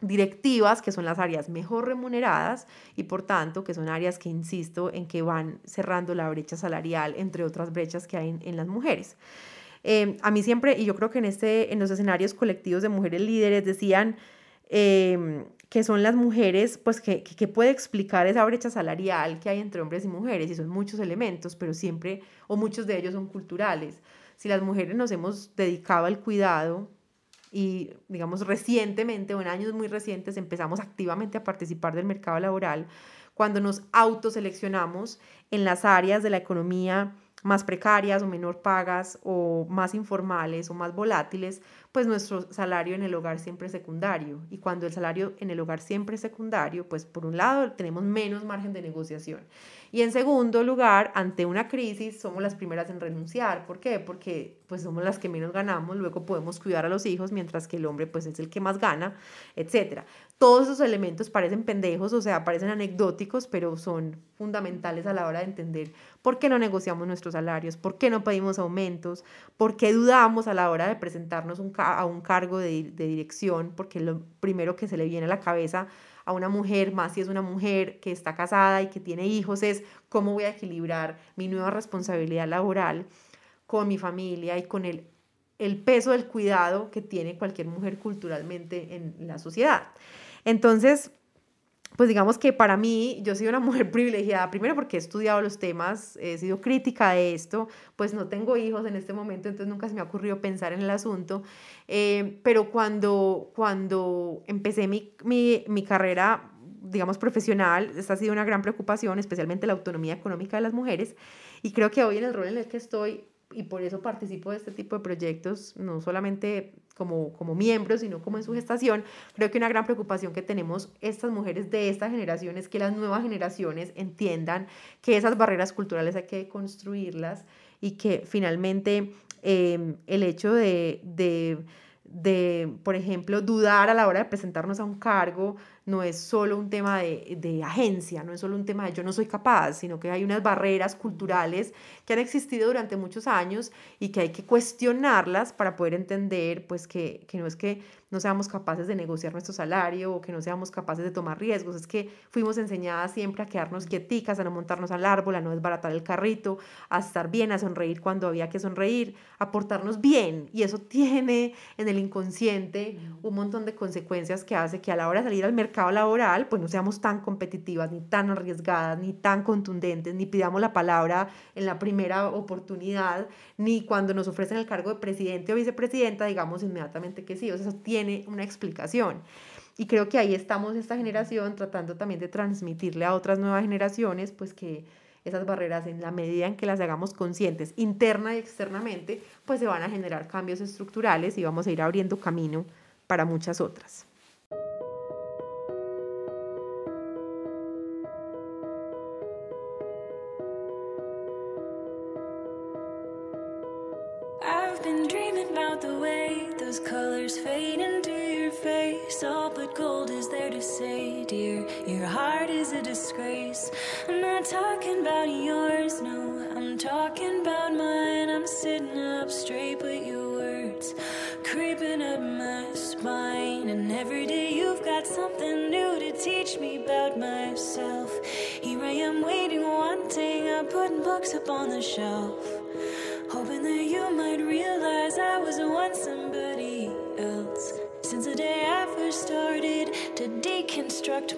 directivas, que son las áreas mejor remuneradas y por tanto que son áreas que insisto en que van cerrando la brecha salarial, entre otras brechas que hay en, en las mujeres. Em, a mí siempre, y yo creo que en, este, en los escenarios colectivos de mujeres líderes decían em, que son las mujeres, pues que, que, puede explicar esa brecha salarial que hay entre hombres y mujeres, y son muchos elementos, pero siempre, o muchos de ellos son culturales. Si las mujeres nos hemos dedicado al cuidado, y digamos recientemente o en años muy recientes empezamos activamente a participar del mercado laboral, cuando nos autoseleccionamos en las áreas de la economía más precarias o menor pagas o más informales o más volátiles, pues nuestro salario en el hogar siempre es secundario. Y cuando el salario en el hogar siempre es secundario, pues por un lado tenemos menos margen de negociación. Y en segundo lugar, ante una crisis somos las primeras en renunciar. ¿Por qué? Porque pues somos las que menos ganamos, luego podemos cuidar a los hijos, mientras que el hombre pues es el que más gana, etc. Todos esos elementos parecen pendejos, o sea, parecen anecdóticos, pero son fundamentales a la hora de entender por qué no negociamos nuestros salarios, por qué no pedimos aumentos, por qué dudamos a la hora de presentarnos a un cargo de, de dirección, porque lo primero que se le viene a la cabeza a una mujer, más si es una mujer que está casada y que tiene hijos, es cómo voy a equilibrar mi nueva responsabilidad laboral con mi familia y con el, el peso del cuidado que tiene cualquier mujer culturalmente en la sociedad. Entonces, pues digamos que para mí, yo soy una (laughs) mujer privilegiada, primero porque he estudiado los temas, he sido crítica de esto, pues no tengo hijos en este momento, entonces nunca se me ha ocurrido pensar en el asunto, eh, pero cuando, cuando empecé mi, mi, mi carrera, digamos, profesional, esta ha sido una gran preocupación, especialmente la autonomía económica de las mujeres, y creo que hoy en el rol en el que estoy, y por eso participo de este tipo de proyectos, no solamente como, como miembro, sino como en su gestación, creo que una gran preocupación que tenemos estas mujeres de esta generación es que las nuevas generaciones entiendan que esas barreras culturales hay que construirlas y que finalmente em, el hecho de, de, de, por ejemplo, dudar a la hora de presentarnos a un cargo, no es solo un tema de, de, agencia, no es solo un tema de yo no soy capaz, sino que hay unas barreras culturales que han existido durante muchos años y que hay que cuestionarlas para poder entender pues que, que no es que no seamos capaces de negociar nuestro salario o que no seamos capaces de tomar riesgos, es que fuimos enseñadas siempre a quedarnos quieticas, a no montarnos al árbol, a no desbaratar el carrito, a estar bien, a sonreír cuando había que sonreír, a portarnos bien. Y eso tiene en el inconsciente un montón de consecuencias que hace que a la hora de salir al mercado laboral pues no seamos tan competitivas, ni tan arriesgadas, ni tan contundentes, ni pidamos la palabra en la primera oportunidad, ni cuando nos ofrecen el cargo de presidente o vicepresidenta digamos inmediatamente que sí, o sea, eso tiene una explicación. Y creo que ahí estamos esta generación tratando también de transmitirle a otras nuevas generaciones, pues que esas barreras en la medida en que las hagamos conscientes interna y externamente, pues se van a generar cambios estructurales y vamos a ir abriendo camino para muchas otras. Colors fade into your face. All but gold is there to say, dear, your heart is a disgrace. I'm not talking about yours, no, I'm talking about mine. I'm sitting up straight, but your words creeping up my spine. And every day you've got something new to teach me about myself. Here I am waiting, wanting, I'm putting books up on the shelf. Hoping that you might realize I was once somebody Since the day I first started to deconstruct.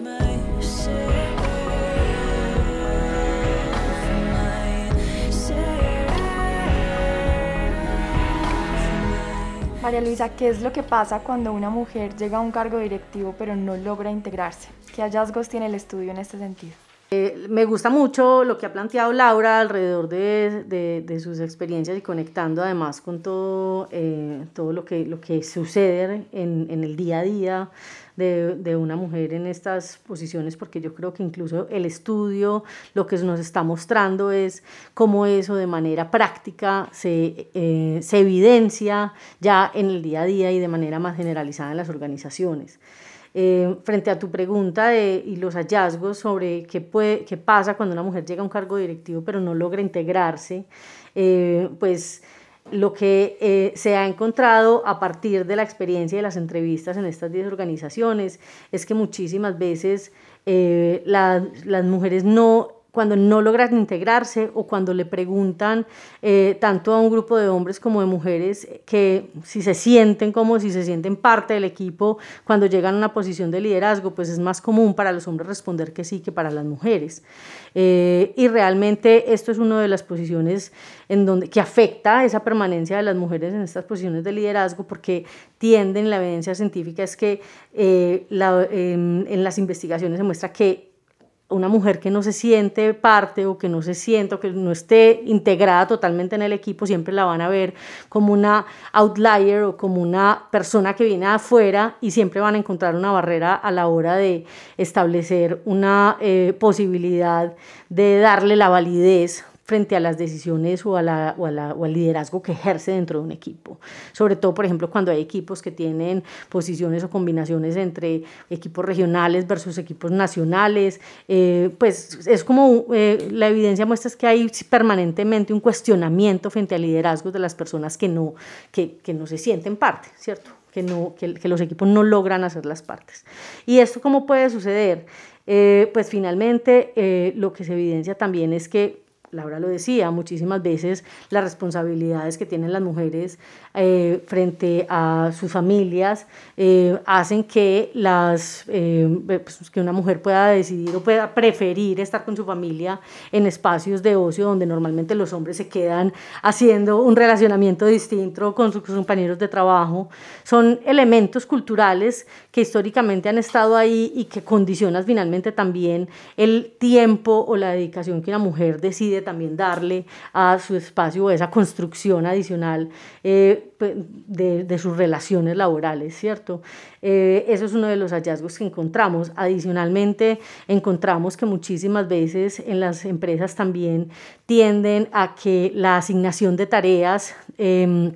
María Luisa, ¿qué es lo que pasa cuando una mujer llega a un cargo directivo pero no logra integrarse? ¿Qué hallazgos tiene el estudio en este sentido? Eh, me gusta mucho lo que ha planteado Laura alrededor de, de, sus experiencias y conectando además con todo, eh, todo lo, que, lo que sucede en, en el día a día de, de, una mujer en estas posiciones, porque yo creo que incluso el estudio lo que nos está mostrando es cómo eso de manera práctica se, eh, se evidencia ya en el día a día y de manera más generalizada en las organizaciones. Eh, frente a tu pregunta de, y los hallazgos sobre qué, puede, qué pasa cuando una mujer llega a un cargo directivo pero no logra integrarse, eh, pues lo que eh, se ha encontrado a partir de la experiencia de las entrevistas en estas 10 organizaciones es que muchísimas veces eh, la, las mujeres no cuando no logran integrarse o cuando le preguntan eh, tanto a un grupo de hombres como de mujeres que si se sienten como si se sienten parte del equipo cuando llegan a una posición de liderazgo, pues es más común para los hombres responder que sí que para las mujeres. Eh, y realmente esto es una de las posiciones en donde, que afecta esa permanencia de las mujeres en estas posiciones de liderazgo porque tienden, la evidencia científica es que eh, la, en las investigaciones se muestra que una mujer que no se siente parte o que no se siente o que no esté integrada totalmente en el equipo, siempre la van a ver como una outlier o como una persona que viene afuera y siempre van a encontrar una barrera a la hora de establecer una eh, posibilidad de darle la validez frente a las decisiones o, a la, o, al liderazgo que ejerce dentro de un equipo. Sobre todo, por ejemplo, cuando hay equipos que tienen posiciones o combinaciones entre equipos regionales versus equipos nacionales, eh, pues es como eh, la evidencia muestra es que hay permanentemente un cuestionamiento frente al liderazgo de las personas que no, que, que no se sienten parte, ¿cierto? Que, no, que, que, los equipos no logran hacer las partes. ¿Y esto cómo puede suceder? Eh, pues finalmente lo que se evidencia también es que Laura lo decía, muchísimas veces las responsabilidades que tienen las mujeres eh, frente a sus familias eh, hacen que, las, eh, pues, que una mujer pueda decidir o pueda preferir estar con su familia en espacios de ocio donde normalmente los hombres se quedan haciendo un relacionamiento distinto con sus compañeros de trabajo. Son elementos culturales que históricamente han estado ahí y que condicionan finalmente también el tiempo o la dedicación que una mujer decide también darle a su espacio o esa construcción adicional de, sus relaciones laborales, ¿cierto? Eh, eso es uno de los hallazgos que encontramos. Adicionalmente, encontramos que muchísimas veces en las empresas también tienden a que la asignación de tareas em,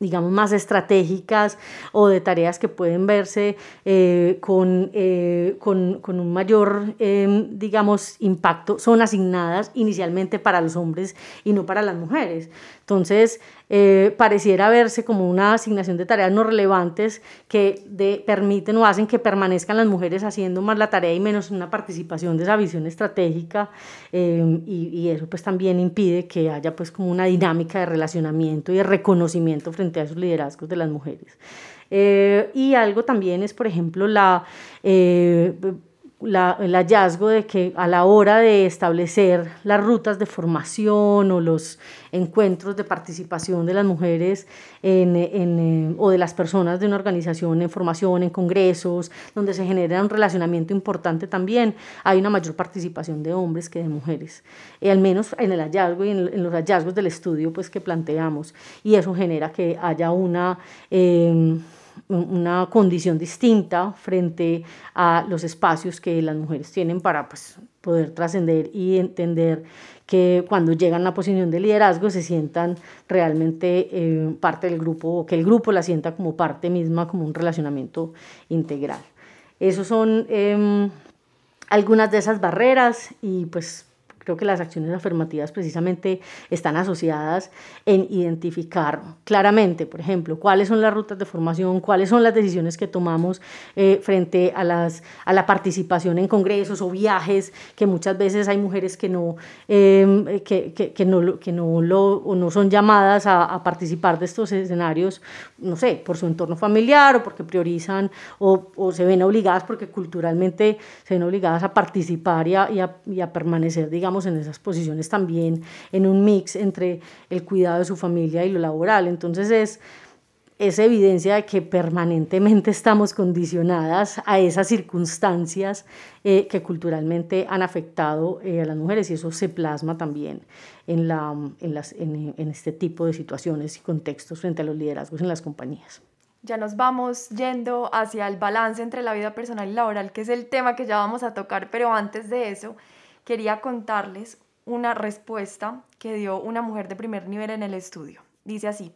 digamos, más estratégicas o de tareas que pueden verse eh, con, eh, con, con, un mayor, em, digamos, impacto, son asignadas inicialmente para los hombres y no para las mujeres. Entonces, eh, pareciera verse como una asignación de tareas no relevantes que de, permiten o hacen que permanezcan las mujeres haciendo más la tarea y menos una participación de esa visión estratégica eh, y, y, eso pues también impide que haya pues como una dinámica de relacionamiento y de reconocimiento frente a esos liderazgos de las mujeres. Eh, y algo también es, por ejemplo, la la, el hallazgo de que a la hora de establecer las rutas de formación o los encuentros de participación de las mujeres en, en, eh, o de las personas de una organización en formación, en congresos, donde se genera un relacionamiento importante también, hay una mayor participación de hombres que de mujeres, y al menos en el hallazgo y en, los hallazgos del estudio pues, que planteamos, y eso genera que haya una... Eh, una condición distinta frente a los espacios que las mujeres tienen para pues, poder trascender y entender que cuando llegan a la posición de liderazgo se sientan realmente eh, parte del grupo o que el grupo la sienta como parte misma, como un relacionamiento integral. Esos son em, algunas de esas barreras y pues Creo que las acciones afirmativas precisamente están asociadas en identificar claramente, por ejemplo, cuáles son las rutas de formación, cuáles son las decisiones que tomamos eh, frente a, las, a la participación en congresos o viajes, que muchas veces hay mujeres que no, em, que, que, que, no, que no, lo, o no son llamadas a, participar de estos escenarios, no sé, por su entorno familiar o porque priorizan o, o se ven obligadas porque culturalmente se ven obligadas a participar y a, y a permanecer, digamos, en esas posiciones también en un mix entre el cuidado de su familia y lo laboral. Entonces es, es evidencia de que permanentemente estamos condicionadas a esas circunstancias eh, que culturalmente han afectado eh, a las mujeres y eso se plasma también en, la, en, las, en, en este tipo de situaciones y contextos frente a los liderazgos en las compañías ya nos vamos yendo hacia el balance entre la vida personal y laboral, que es el tema que ya vamos a tocar, pero antes de eso, quería contarles una respuesta que dio una mujer de primer nivel en el estudio. Dice así,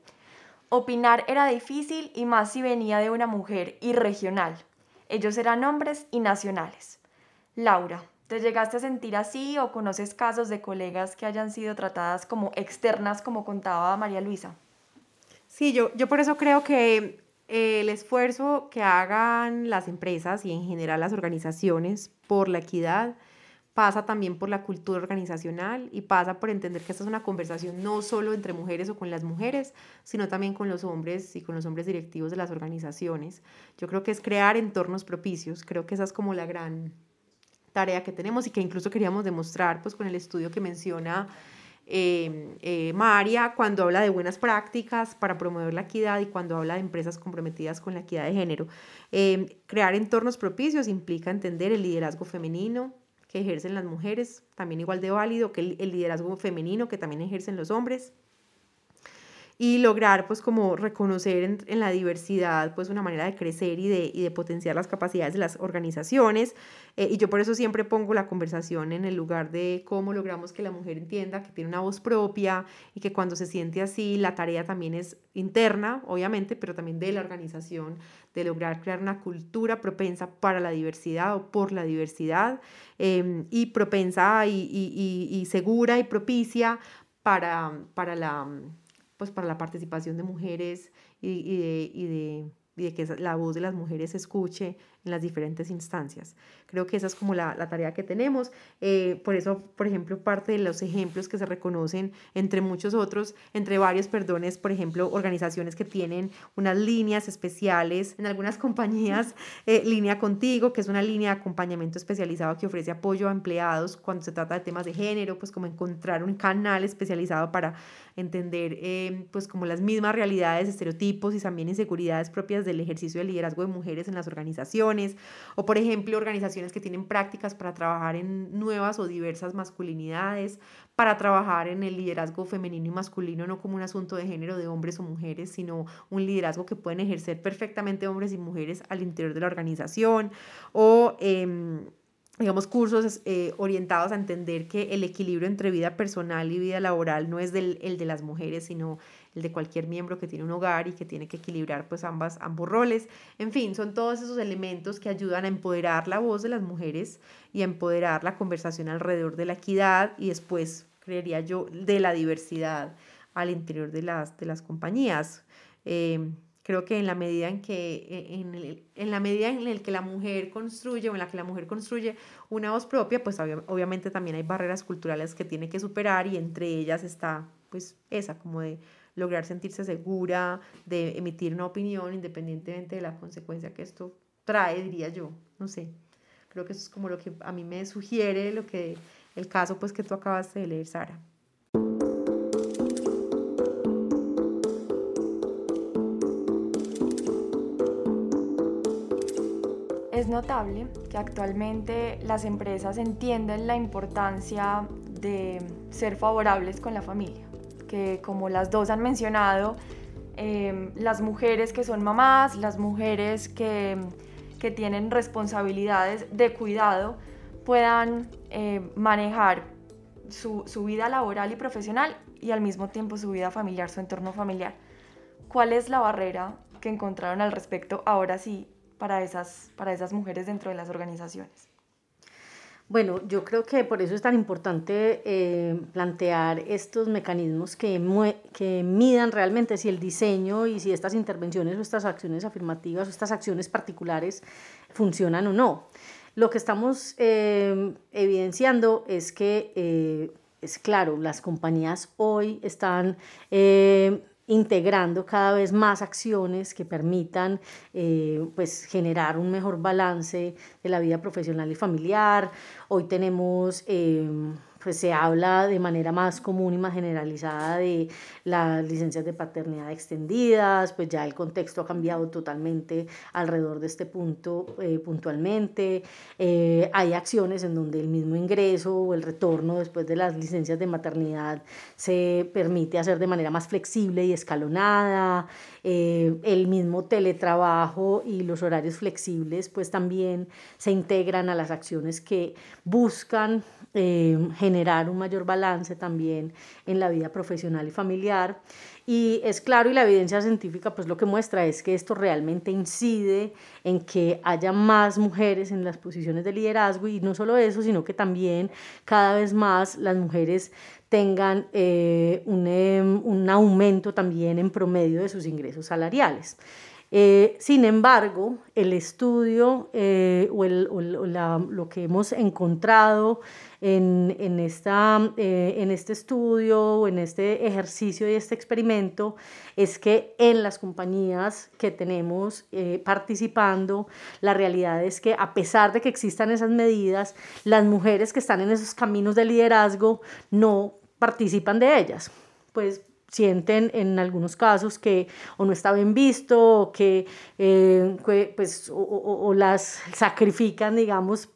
opinar era difícil y más si venía de una mujer y regional. Ellos eran hombres y nacionales. Laura, ¿te llegaste a sentir así o conoces casos de colegas que hayan sido tratadas como externas, como contaba María Luisa? Sí, yo, yo por eso creo que el esfuerzo que hagan las empresas y en general las organizaciones por la equidad pasa también por la cultura organizacional y pasa por entender que esta es una conversación no solo entre mujeres o con las mujeres, sino también con los hombres y con los hombres directivos de las organizaciones. Yo creo que es crear entornos propicios, creo que esa es como la gran tarea que tenemos y que incluso queríamos demostrar pues con el estudio que menciona eh, eh, María cuando habla de buenas prácticas para promover la equidad y cuando habla de empresas comprometidas con la equidad de género. Eh, crear entornos propicios implica entender el liderazgo femenino, que ejercen las mujeres, también igual de válido que el liderazgo femenino que también ejercen los hombres y lograr pues como reconocer en, la diversidad pues una manera de crecer y de, y de potenciar las capacidades de las organizaciones. Eh, y yo por eso siempre pongo la conversación en el lugar de cómo logramos que la mujer entienda que tiene una voz propia y que cuando se siente así la tarea también es interna obviamente pero también de la organización de lograr crear una cultura propensa para la diversidad o por la diversidad em, y propensa y, y, y, segura y propicia para, para la pues para la participación de mujeres y, y, de, y, de, y de, que la voz de las mujeres se escuche en las diferentes instancias. Creo que esa es como la, la tarea que tenemos. Eh, por eso, por ejemplo, parte de los ejemplos que se reconocen, entre muchos otros, entre varios, perdones, por ejemplo, organizaciones que tienen unas líneas especiales, en algunas compañías, (laughs) eh, Línea Contigo, que es una línea de acompañamiento especializado que ofrece apoyo a empleados cuando se trata de temas de género, pues como encontrar un canal especializado para entender eh, pues como las mismas realidades, estereotipos y también inseguridades propias del ejercicio de liderazgo de mujeres en las organizaciones o por ejemplo organizaciones que tienen prácticas para trabajar en nuevas o diversas masculinidades, para trabajar en el liderazgo femenino y masculino no como un asunto de género de hombres o mujeres, sino un liderazgo que pueden ejercer perfectamente hombres y mujeres al interior de la organización, o em, digamos, cursos eh, orientados a entender que el equilibrio entre vida personal y vida laboral no es del, el de las mujeres, sino el de cualquier miembro que tiene un hogar y que tiene que equilibrar pues ambas, ambos roles. En fin, son todos esos elementos que ayudan a empoderar la voz de las mujeres y a empoderar la conversación alrededor de la equidad y después, creería yo, de la diversidad al interior de las, de las compañías. Eh, creo que en la medida en que e, en, en, la medida en el que la mujer construye o en la que la mujer construye una voz propia pues obviamente también hay barreras culturales que tiene que superar y entre ellas está pues esa como de lograr sentirse segura de emitir una opinión independientemente de la consecuencia que esto trae, diría yo. No sé, creo que eso es como lo que a mí me sugiere lo que el caso pues que tú acabas de leer, Sara. Es notable que actualmente las empresas entienden la importancia de ser favorables con la familia que como las dos han mencionado, em, las mujeres que son mamás, las mujeres que, que tienen responsabilidades de cuidado, puedan eh, manejar su, su, vida laboral y profesional y al mismo tiempo su vida familiar, su entorno familiar. ¿Cuál es la barrera que encontraron al respecto ahora sí para esas, para esas mujeres dentro de las organizaciones? Bueno, yo creo que por eso es tan importante eh, plantear estos mecanismos que, que midan realmente si el diseño y si estas intervenciones o estas acciones afirmativas o estas acciones particulares funcionan o no. Lo que estamos eh, evidenciando es que, eh, es claro, las compañías hoy están integrando cada vez más acciones que permitan eh, pues generar un mejor balance de la vida profesional y familiar. Hoy tenemos eh, pues se habla de manera más común y más generalizada de las licencias de paternidad extendidas, pues ya el contexto ha cambiado totalmente alrededor de este punto eh, puntualmente. Eh, hay acciones en donde el mismo ingreso o el retorno después de las licencias de maternidad se permite hacer de manera más flexible y escalonada. Eh, el mismo teletrabajo y los horarios flexibles pues también se integran a las acciones que buscan eh, generar un mayor balance también en la vida profesional y familiar. Y es claro, y la evidencia científica pues lo que muestra es que esto realmente incide en que haya más mujeres en las posiciones de liderazgo y no solo eso, sino que también cada vez más las mujeres tengan eh, un, em, un aumento también en promedio de sus ingresos salariales. Eh, sin embargo, el estudio eh, o, el, o la, lo que hemos encontrado en, en, esta, eh, en este estudio o en este ejercicio y este experimento es que en las compañías que tenemos participando, la realidad es que a pesar de que existan esas medidas, las mujeres que están en esos caminos de liderazgo no participan de ellas. Pues sienten en algunos casos que o no está bien visto o que eh, pues, o, las sacrifican, digamos,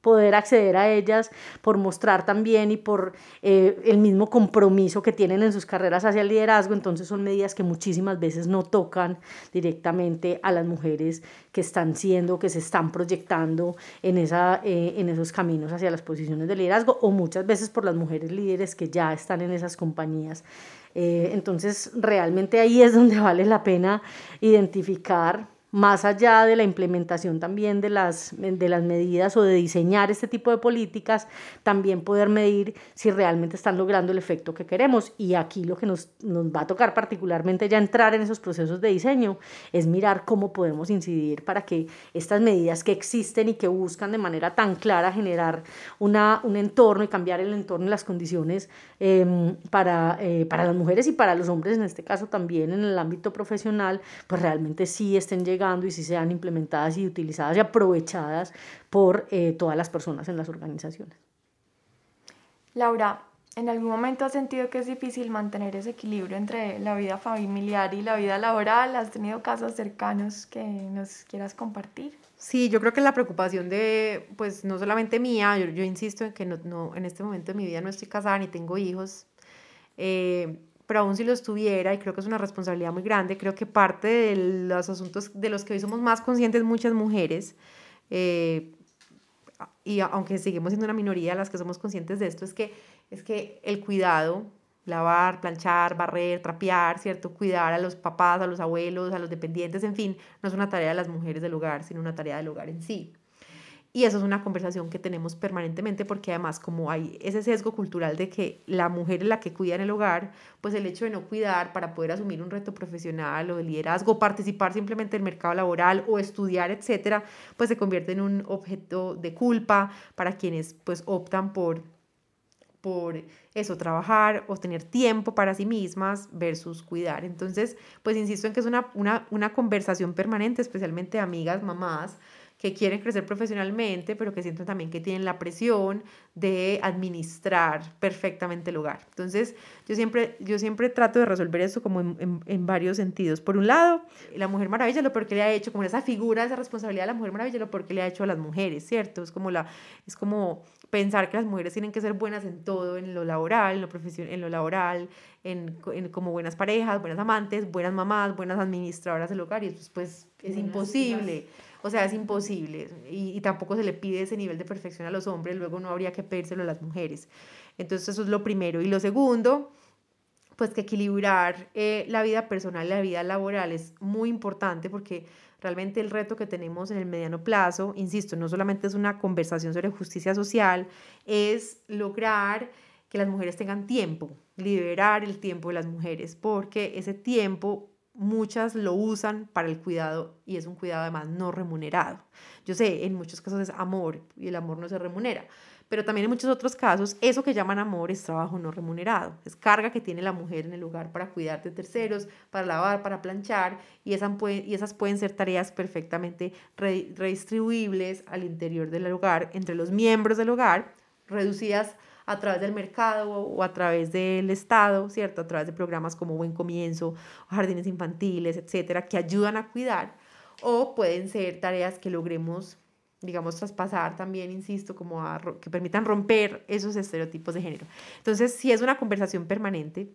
poder acceder a ellas, por mostrar también y por eh, el mismo compromiso que tienen en sus carreras hacia el liderazgo. Entonces son medidas que muchísimas veces no tocan directamente a las mujeres que están siendo, que se están proyectando en, esa, eh, en esos caminos hacia las posiciones de liderazgo o muchas veces por las mujeres líderes que ya están en esas compañías. Eh, entonces realmente ahí es donde (laughs) vale la pena identificar más allá de la implementación también de las, de las medidas o de diseñar este tipo de políticas, también poder medir si realmente están logrando el efecto que queremos. Y aquí lo que nos, nos va a tocar particularmente ya entrar en esos procesos de diseño es mirar cómo podemos incidir para que estas medidas que existen y que buscan de manera tan clara generar una, un entorno y cambiar el entorno y las condiciones em, para, eh, para las mujeres y para los hombres, en este caso también en el ámbito profesional, pues realmente sí estén llegando y si sean implementadas y utilizadas y aprovechadas por eh, todas las personas en las organizaciones. Laura, ¿en algún momento has sentido que es difícil mantener ese equilibrio entre la vida familiar y la vida laboral? ¿Has tenido casos cercanos que nos quieras compartir? Sí, yo creo que la preocupación de, pues no solamente mía, yo, insisto en que no, no, en este momento de mi vida no estoy casada ni tengo hijos, eh, pero aún si lo estuviera, y creo que es una responsabilidad muy grande, creo que parte de los asuntos de los que hoy somos más conscientes muchas mujeres, eh, y aunque seguimos siendo una minoría las que somos conscientes de esto, es que, es que el cuidado, lavar, planchar, barrer, trapear, ¿cierto? Cuidar a los papás, a los abuelos, a los dependientes, en fin, no es una tarea de las mujeres del hogar, sino una tarea del hogar en sí. Y eso es una conversación que tenemos permanentemente porque además como hay ese sesgo cultural de que la mujer es la que cuida en el hogar, pues el hecho de no cuidar para poder asumir un reto profesional o de liderazgo, participar simplemente en el mercado laboral o estudiar, etcétera, pues se convierte en un objeto de culpa para quienes pues optan por por eso, trabajar o tener tiempo para sí mismas versus cuidar. Entonces, pues insisto en que es una, una, una conversación permanente, especialmente amigas, mamás, que quieren crecer profesionalmente, pero que sienten también que tienen la presión de administrar perfectamente el hogar. Entonces, yo siempre, yo siempre trato de resolver eso como en, en, varios sentidos. Por un lado, la Mujer Maravilla, lo porque le ha hecho, como esa figura, esa responsabilidad de la Mujer Maravilla, lo porque le ha hecho a las mujeres, ¿cierto? Es como, la, es como pensar que las mujeres tienen que ser buenas en todo, en lo laboral, en lo, profesional, en lo laboral, en, en, como buenas parejas, buenas amantes, buenas mamás, buenas administradoras del hogar, y eso pues es imposible. O sea, es imposible y, tampoco se le pide ese nivel de perfección a los hombres, luego no habría que pedírselo a las mujeres. Entonces eso es lo primero. Y lo segundo, pues que equilibrar eh, la vida personal y la vida laboral es muy importante porque realmente el reto que tenemos en el mediano plazo, insisto, no solamente es una conversación sobre justicia social, es lograr que las mujeres tengan tiempo, liberar el tiempo de las mujeres, porque ese tiempo muchas lo usan para el cuidado y es un cuidado además no remunerado. Yo sé, en muchos casos es amor y el amor no se remunera, pero también en muchos otros casos eso que llaman amor es trabajo no remunerado, es carga que tiene la mujer en el hogar para cuidar de terceros, para lavar, para planchar y esas, pueden ser tareas perfectamente redistribuibles al interior del hogar, entre los miembros del hogar, reducidas a través del mercado o a través del Estado, ¿cierto? A través de programas como Buen Comienzo, jardines infantiles, etcétera, que ayudan a cuidar, o pueden ser tareas que logremos, digamos, traspasar también, insisto, como a, que permitan romper esos estereotipos de género. Entonces, si es una conversación permanente,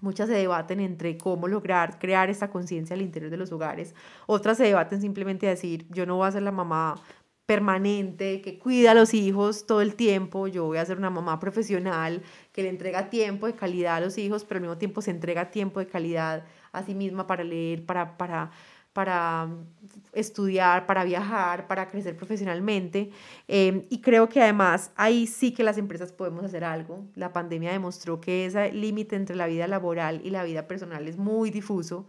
Muchas se debaten entre cómo lograr crear esa conciencia al interior de los hogares. Otras se debaten simplemente a decir, yo no voy a ser la mamá permanente, que cuida a los hijos todo el tiempo. Yo voy a ser una mamá profesional que le entrega tiempo de calidad a los hijos, pero al mismo tiempo se entrega tiempo de calidad a sí misma para leer, para, para, para estudiar, para viajar, para crecer profesionalmente. Em, y creo que además ahí sí que las empresas podemos hacer algo. La pandemia demostró que ese límite entre la vida laboral y la vida personal es muy difuso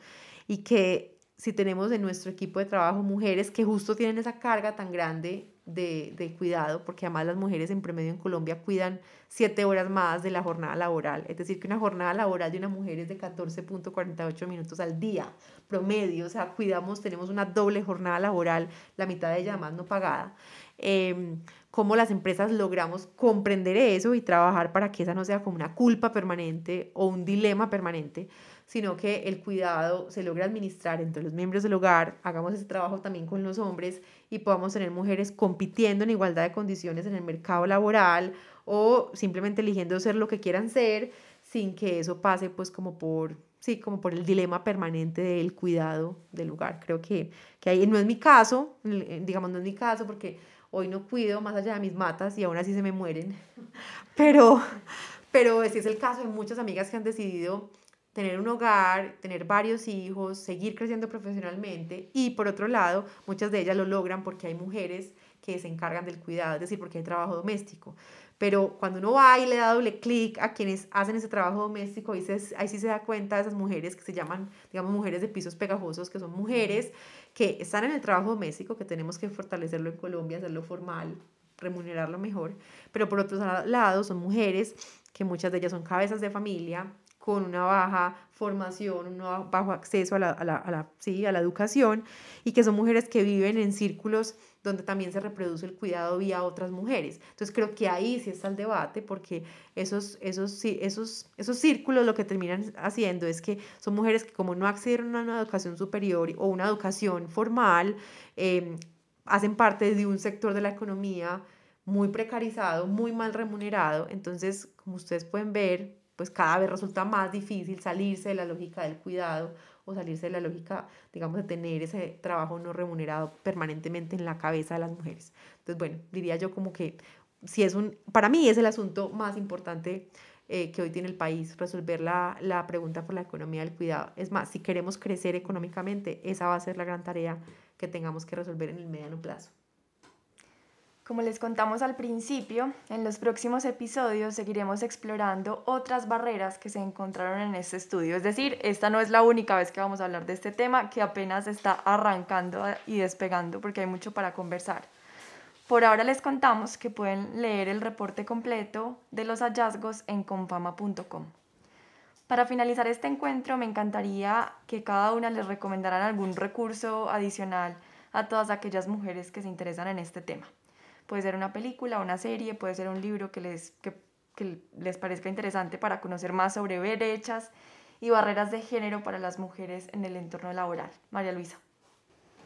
y que si tenemos en nuestro equipo de trabajo mujeres que justo tienen esa carga tan grande de, de, cuidado, porque además las mujeres en promedio en Colombia cuidan siete horas más de la jornada laboral. Es decir, que una jornada laboral de una mujer es de 14.48 minutos al día, promedio. O sea, cuidamos, tenemos una doble jornada laboral, la mitad de ella además no pagada. Eh, cómo las empresas logramos comprender eso y trabajar para que esa no sea como una culpa permanente o un dilema permanente, sino que el cuidado se logra administrar entre los miembros del hogar, hagamos ese trabajo también con los hombres y podamos tener mujeres compitiendo en igualdad de condiciones en el mercado laboral o simplemente eligiendo ser lo que quieran ser sin que eso pase pues como por sí, como por el dilema permanente del cuidado del hogar. Creo que, que ahí no es mi caso, digamos, no es mi caso porque hoy no cuido más allá de mis matas y aún así se me mueren, (laughs) pero, pero es el caso de muchas amigas que han decidido tener un hogar, tener varios hijos, seguir creciendo profesionalmente y por otro lado, muchas de ellas lo logran porque hay mujeres que se encargan del cuidado, es decir, porque hay trabajo doméstico. Pero cuando uno va y le da doble clic a quienes hacen ese trabajo doméstico, ahí, ahí sí se da cuenta de esas mujeres que se llaman, digamos, mujeres de pisos pegajosos, que son mujeres que están en el trabajo doméstico, que tenemos que fortalecerlo en Colombia, hacerlo formal, remunerarlo mejor, pero por otro lado son mujeres que muchas de ellas son cabezas de familia, con una baja formación, un bajo acceso a la, a la, a la, sí, a la educación y que son mujeres que viven en círculos donde también se reproduce el cuidado vía otras mujeres. Entonces creo que ahí sí está el debate porque esos, esos, esos, esos círculos lo que terminan haciendo es que son mujeres que como no accedieron a una educación superior o una educación formal, em, hacen parte de un sector de la economía muy precarizado, muy mal remunerado. Entonces, como ustedes pueden ver, pues cada vez resulta más difícil salirse de la lógica del cuidado o salirse de la lógica, digamos, de tener ese trabajo no remunerado permanentemente en la cabeza de las mujeres. Entonces, bueno, diría yo como que si es un, para mí es el asunto más importante eh, que hoy tiene el país, resolver la, la pregunta por la economía del cuidado. Es más, si queremos crecer económicamente, esa va a ser la gran tarea que tengamos que resolver en el mediano plazo. Como les contamos al principio, en los próximos episodios seguiremos explorando otras barreras que se encontraron en este estudio. Es decir, esta no es la única vez que vamos a hablar de este tema, que apenas está arrancando y despegando porque hay mucho para conversar. Por ahora les contamos que pueden leer el reporte completo de los hallazgos en confama.com. Para finalizar este encuentro, me encantaría que cada una les recomendaran algún recurso adicional a todas aquellas mujeres que se interesan en este tema. Puede ser una película, una serie, puede ser un libro que les, que, les parezca interesante para conocer más sobre brechas y barreras de género para las mujeres en el entorno laboral. María Luisa.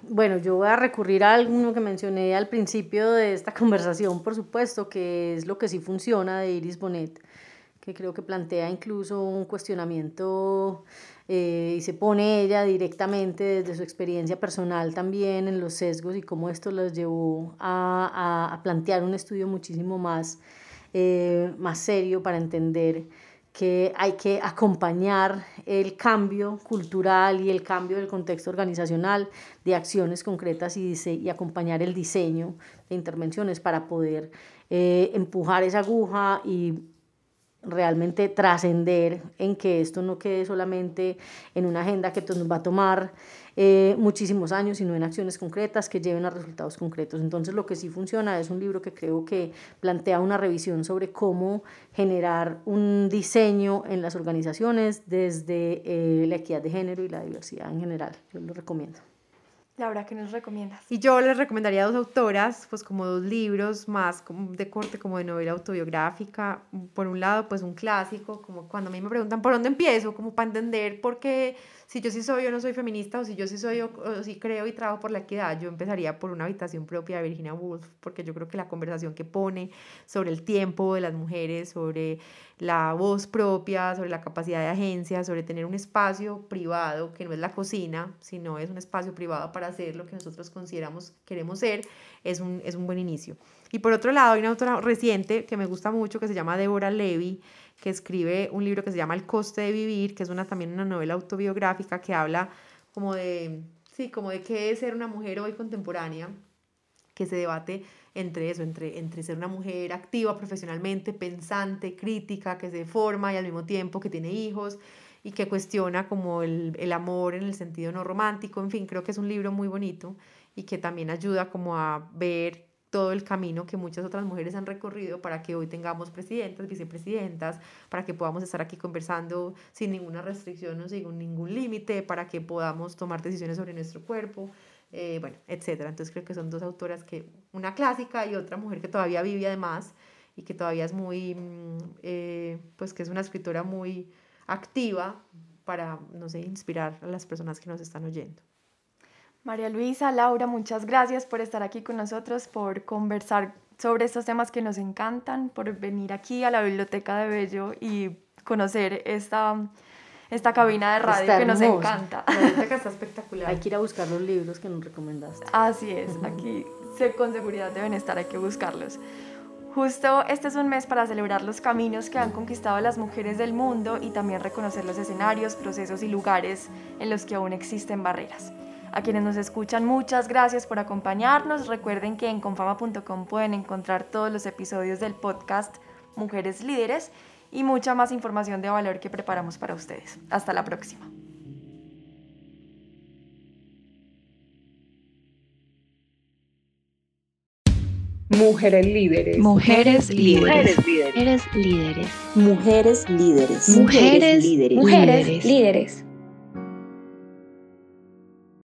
Bueno, yo voy a recurrir a algo que mencioné al principio de esta (laughs) conversación, por supuesto, que es lo que sí funciona de Iris Bonet, que creo que plantea incluso un cuestionamiento eh, y se pone ella directamente desde su experiencia personal también en los sesgos y cómo esto los llevó a, a, plantear un estudio muchísimo más, eh, más serio para entender que hay que acompañar el cambio cultural y el cambio del contexto organizacional de acciones concretas y, y acompañar el diseño de intervenciones para poder eh, empujar esa aguja y realmente trascender en que esto no quede solamente en una agenda que nos va a tomar eh, muchísimos años, sino en acciones concretas que lleven a resultados concretos. Entonces lo que sí funciona es un libro que creo que plantea una revisión sobre cómo generar un diseño en las organizaciones desde eh, la equidad de género y la diversidad en general. Yo lo recomiendo. Laura, ¿qué nos recomiendas? Y yo les recomendaría dos autoras, pues como dos libros más de corte como de novela autobiográfica. Por un lado, pues un clásico, como cuando a mí me preguntan por dónde empiezo, como para entender por qué si yo sí soy o no soy feminista o si yo sí soy o, si creo y trabajo por la equidad, yo empezaría por una habitación propia de Virginia Woolf, porque yo creo que la conversación que pone sobre el tiempo de las mujeres, sobre la voz propia, sobre la capacidad de agencia, sobre tener un espacio privado que no es la cocina, sino es un espacio privado para hacer lo que nosotros consideramos queremos ser, es un, es un buen inicio. Y por otro lado, hay una autora reciente que me gusta mucho que se llama Deborah Levy, que escribe un libro que se llama El coste de vivir, que es una, también una novela autobiográfica que habla como de, sí, como de qué es ser una mujer hoy contemporánea, que se debate entre eso, entre, entre ser una mujer activa profesionalmente, pensante, crítica, que se forma y al mismo tiempo que tiene hijos y que cuestiona como el, el amor en el sentido no romántico, en fin, creo que es un libro muy bonito y que también ayuda como a ver todo el camino que muchas otras mujeres han recorrido para que hoy tengamos presidentas, vicepresidentas, para que podamos estar aquí conversando sin ninguna restricción o sin ningún límite, para que podamos tomar decisiones sobre nuestro cuerpo, eh, bueno, etcétera. Entonces creo que son dos autoras que, una clásica y otra mujer que todavía vive además y que todavía es muy, mm, eh, pues que es una escritora muy activa para, no sé, inspirar a las personas que nos están oyendo. María Luisa, Laura, muchas gracias por estar aquí con nosotros, por conversar sobre estos temas que nos encantan, por venir aquí a la Biblioteca de Bello y conocer esta, esta cabina de radio que nos encanta. La biblioteca está espectacular. Hay que ir a buscar los libros que nos recomendaste. Así es, aquí con seguridad deben estar, hay que buscarlos. Justo este es un mes para celebrar los caminos que han conquistado las mujeres del mundo y también reconocer los escenarios, procesos y lugares en los que aún existen barreras. A quienes nos escuchan, muchas gracias por acompañarnos. Recuerden que en confama.com pueden encontrar todos los episodios del podcast Mujeres Líderes y mucha más información de valor que preparamos para ustedes. Hasta la próxima. Mujeres líderes. Mujeres líderes. Mujeres líderes. Mujeres líderes. Mujeres líderes. Mujeres líderes.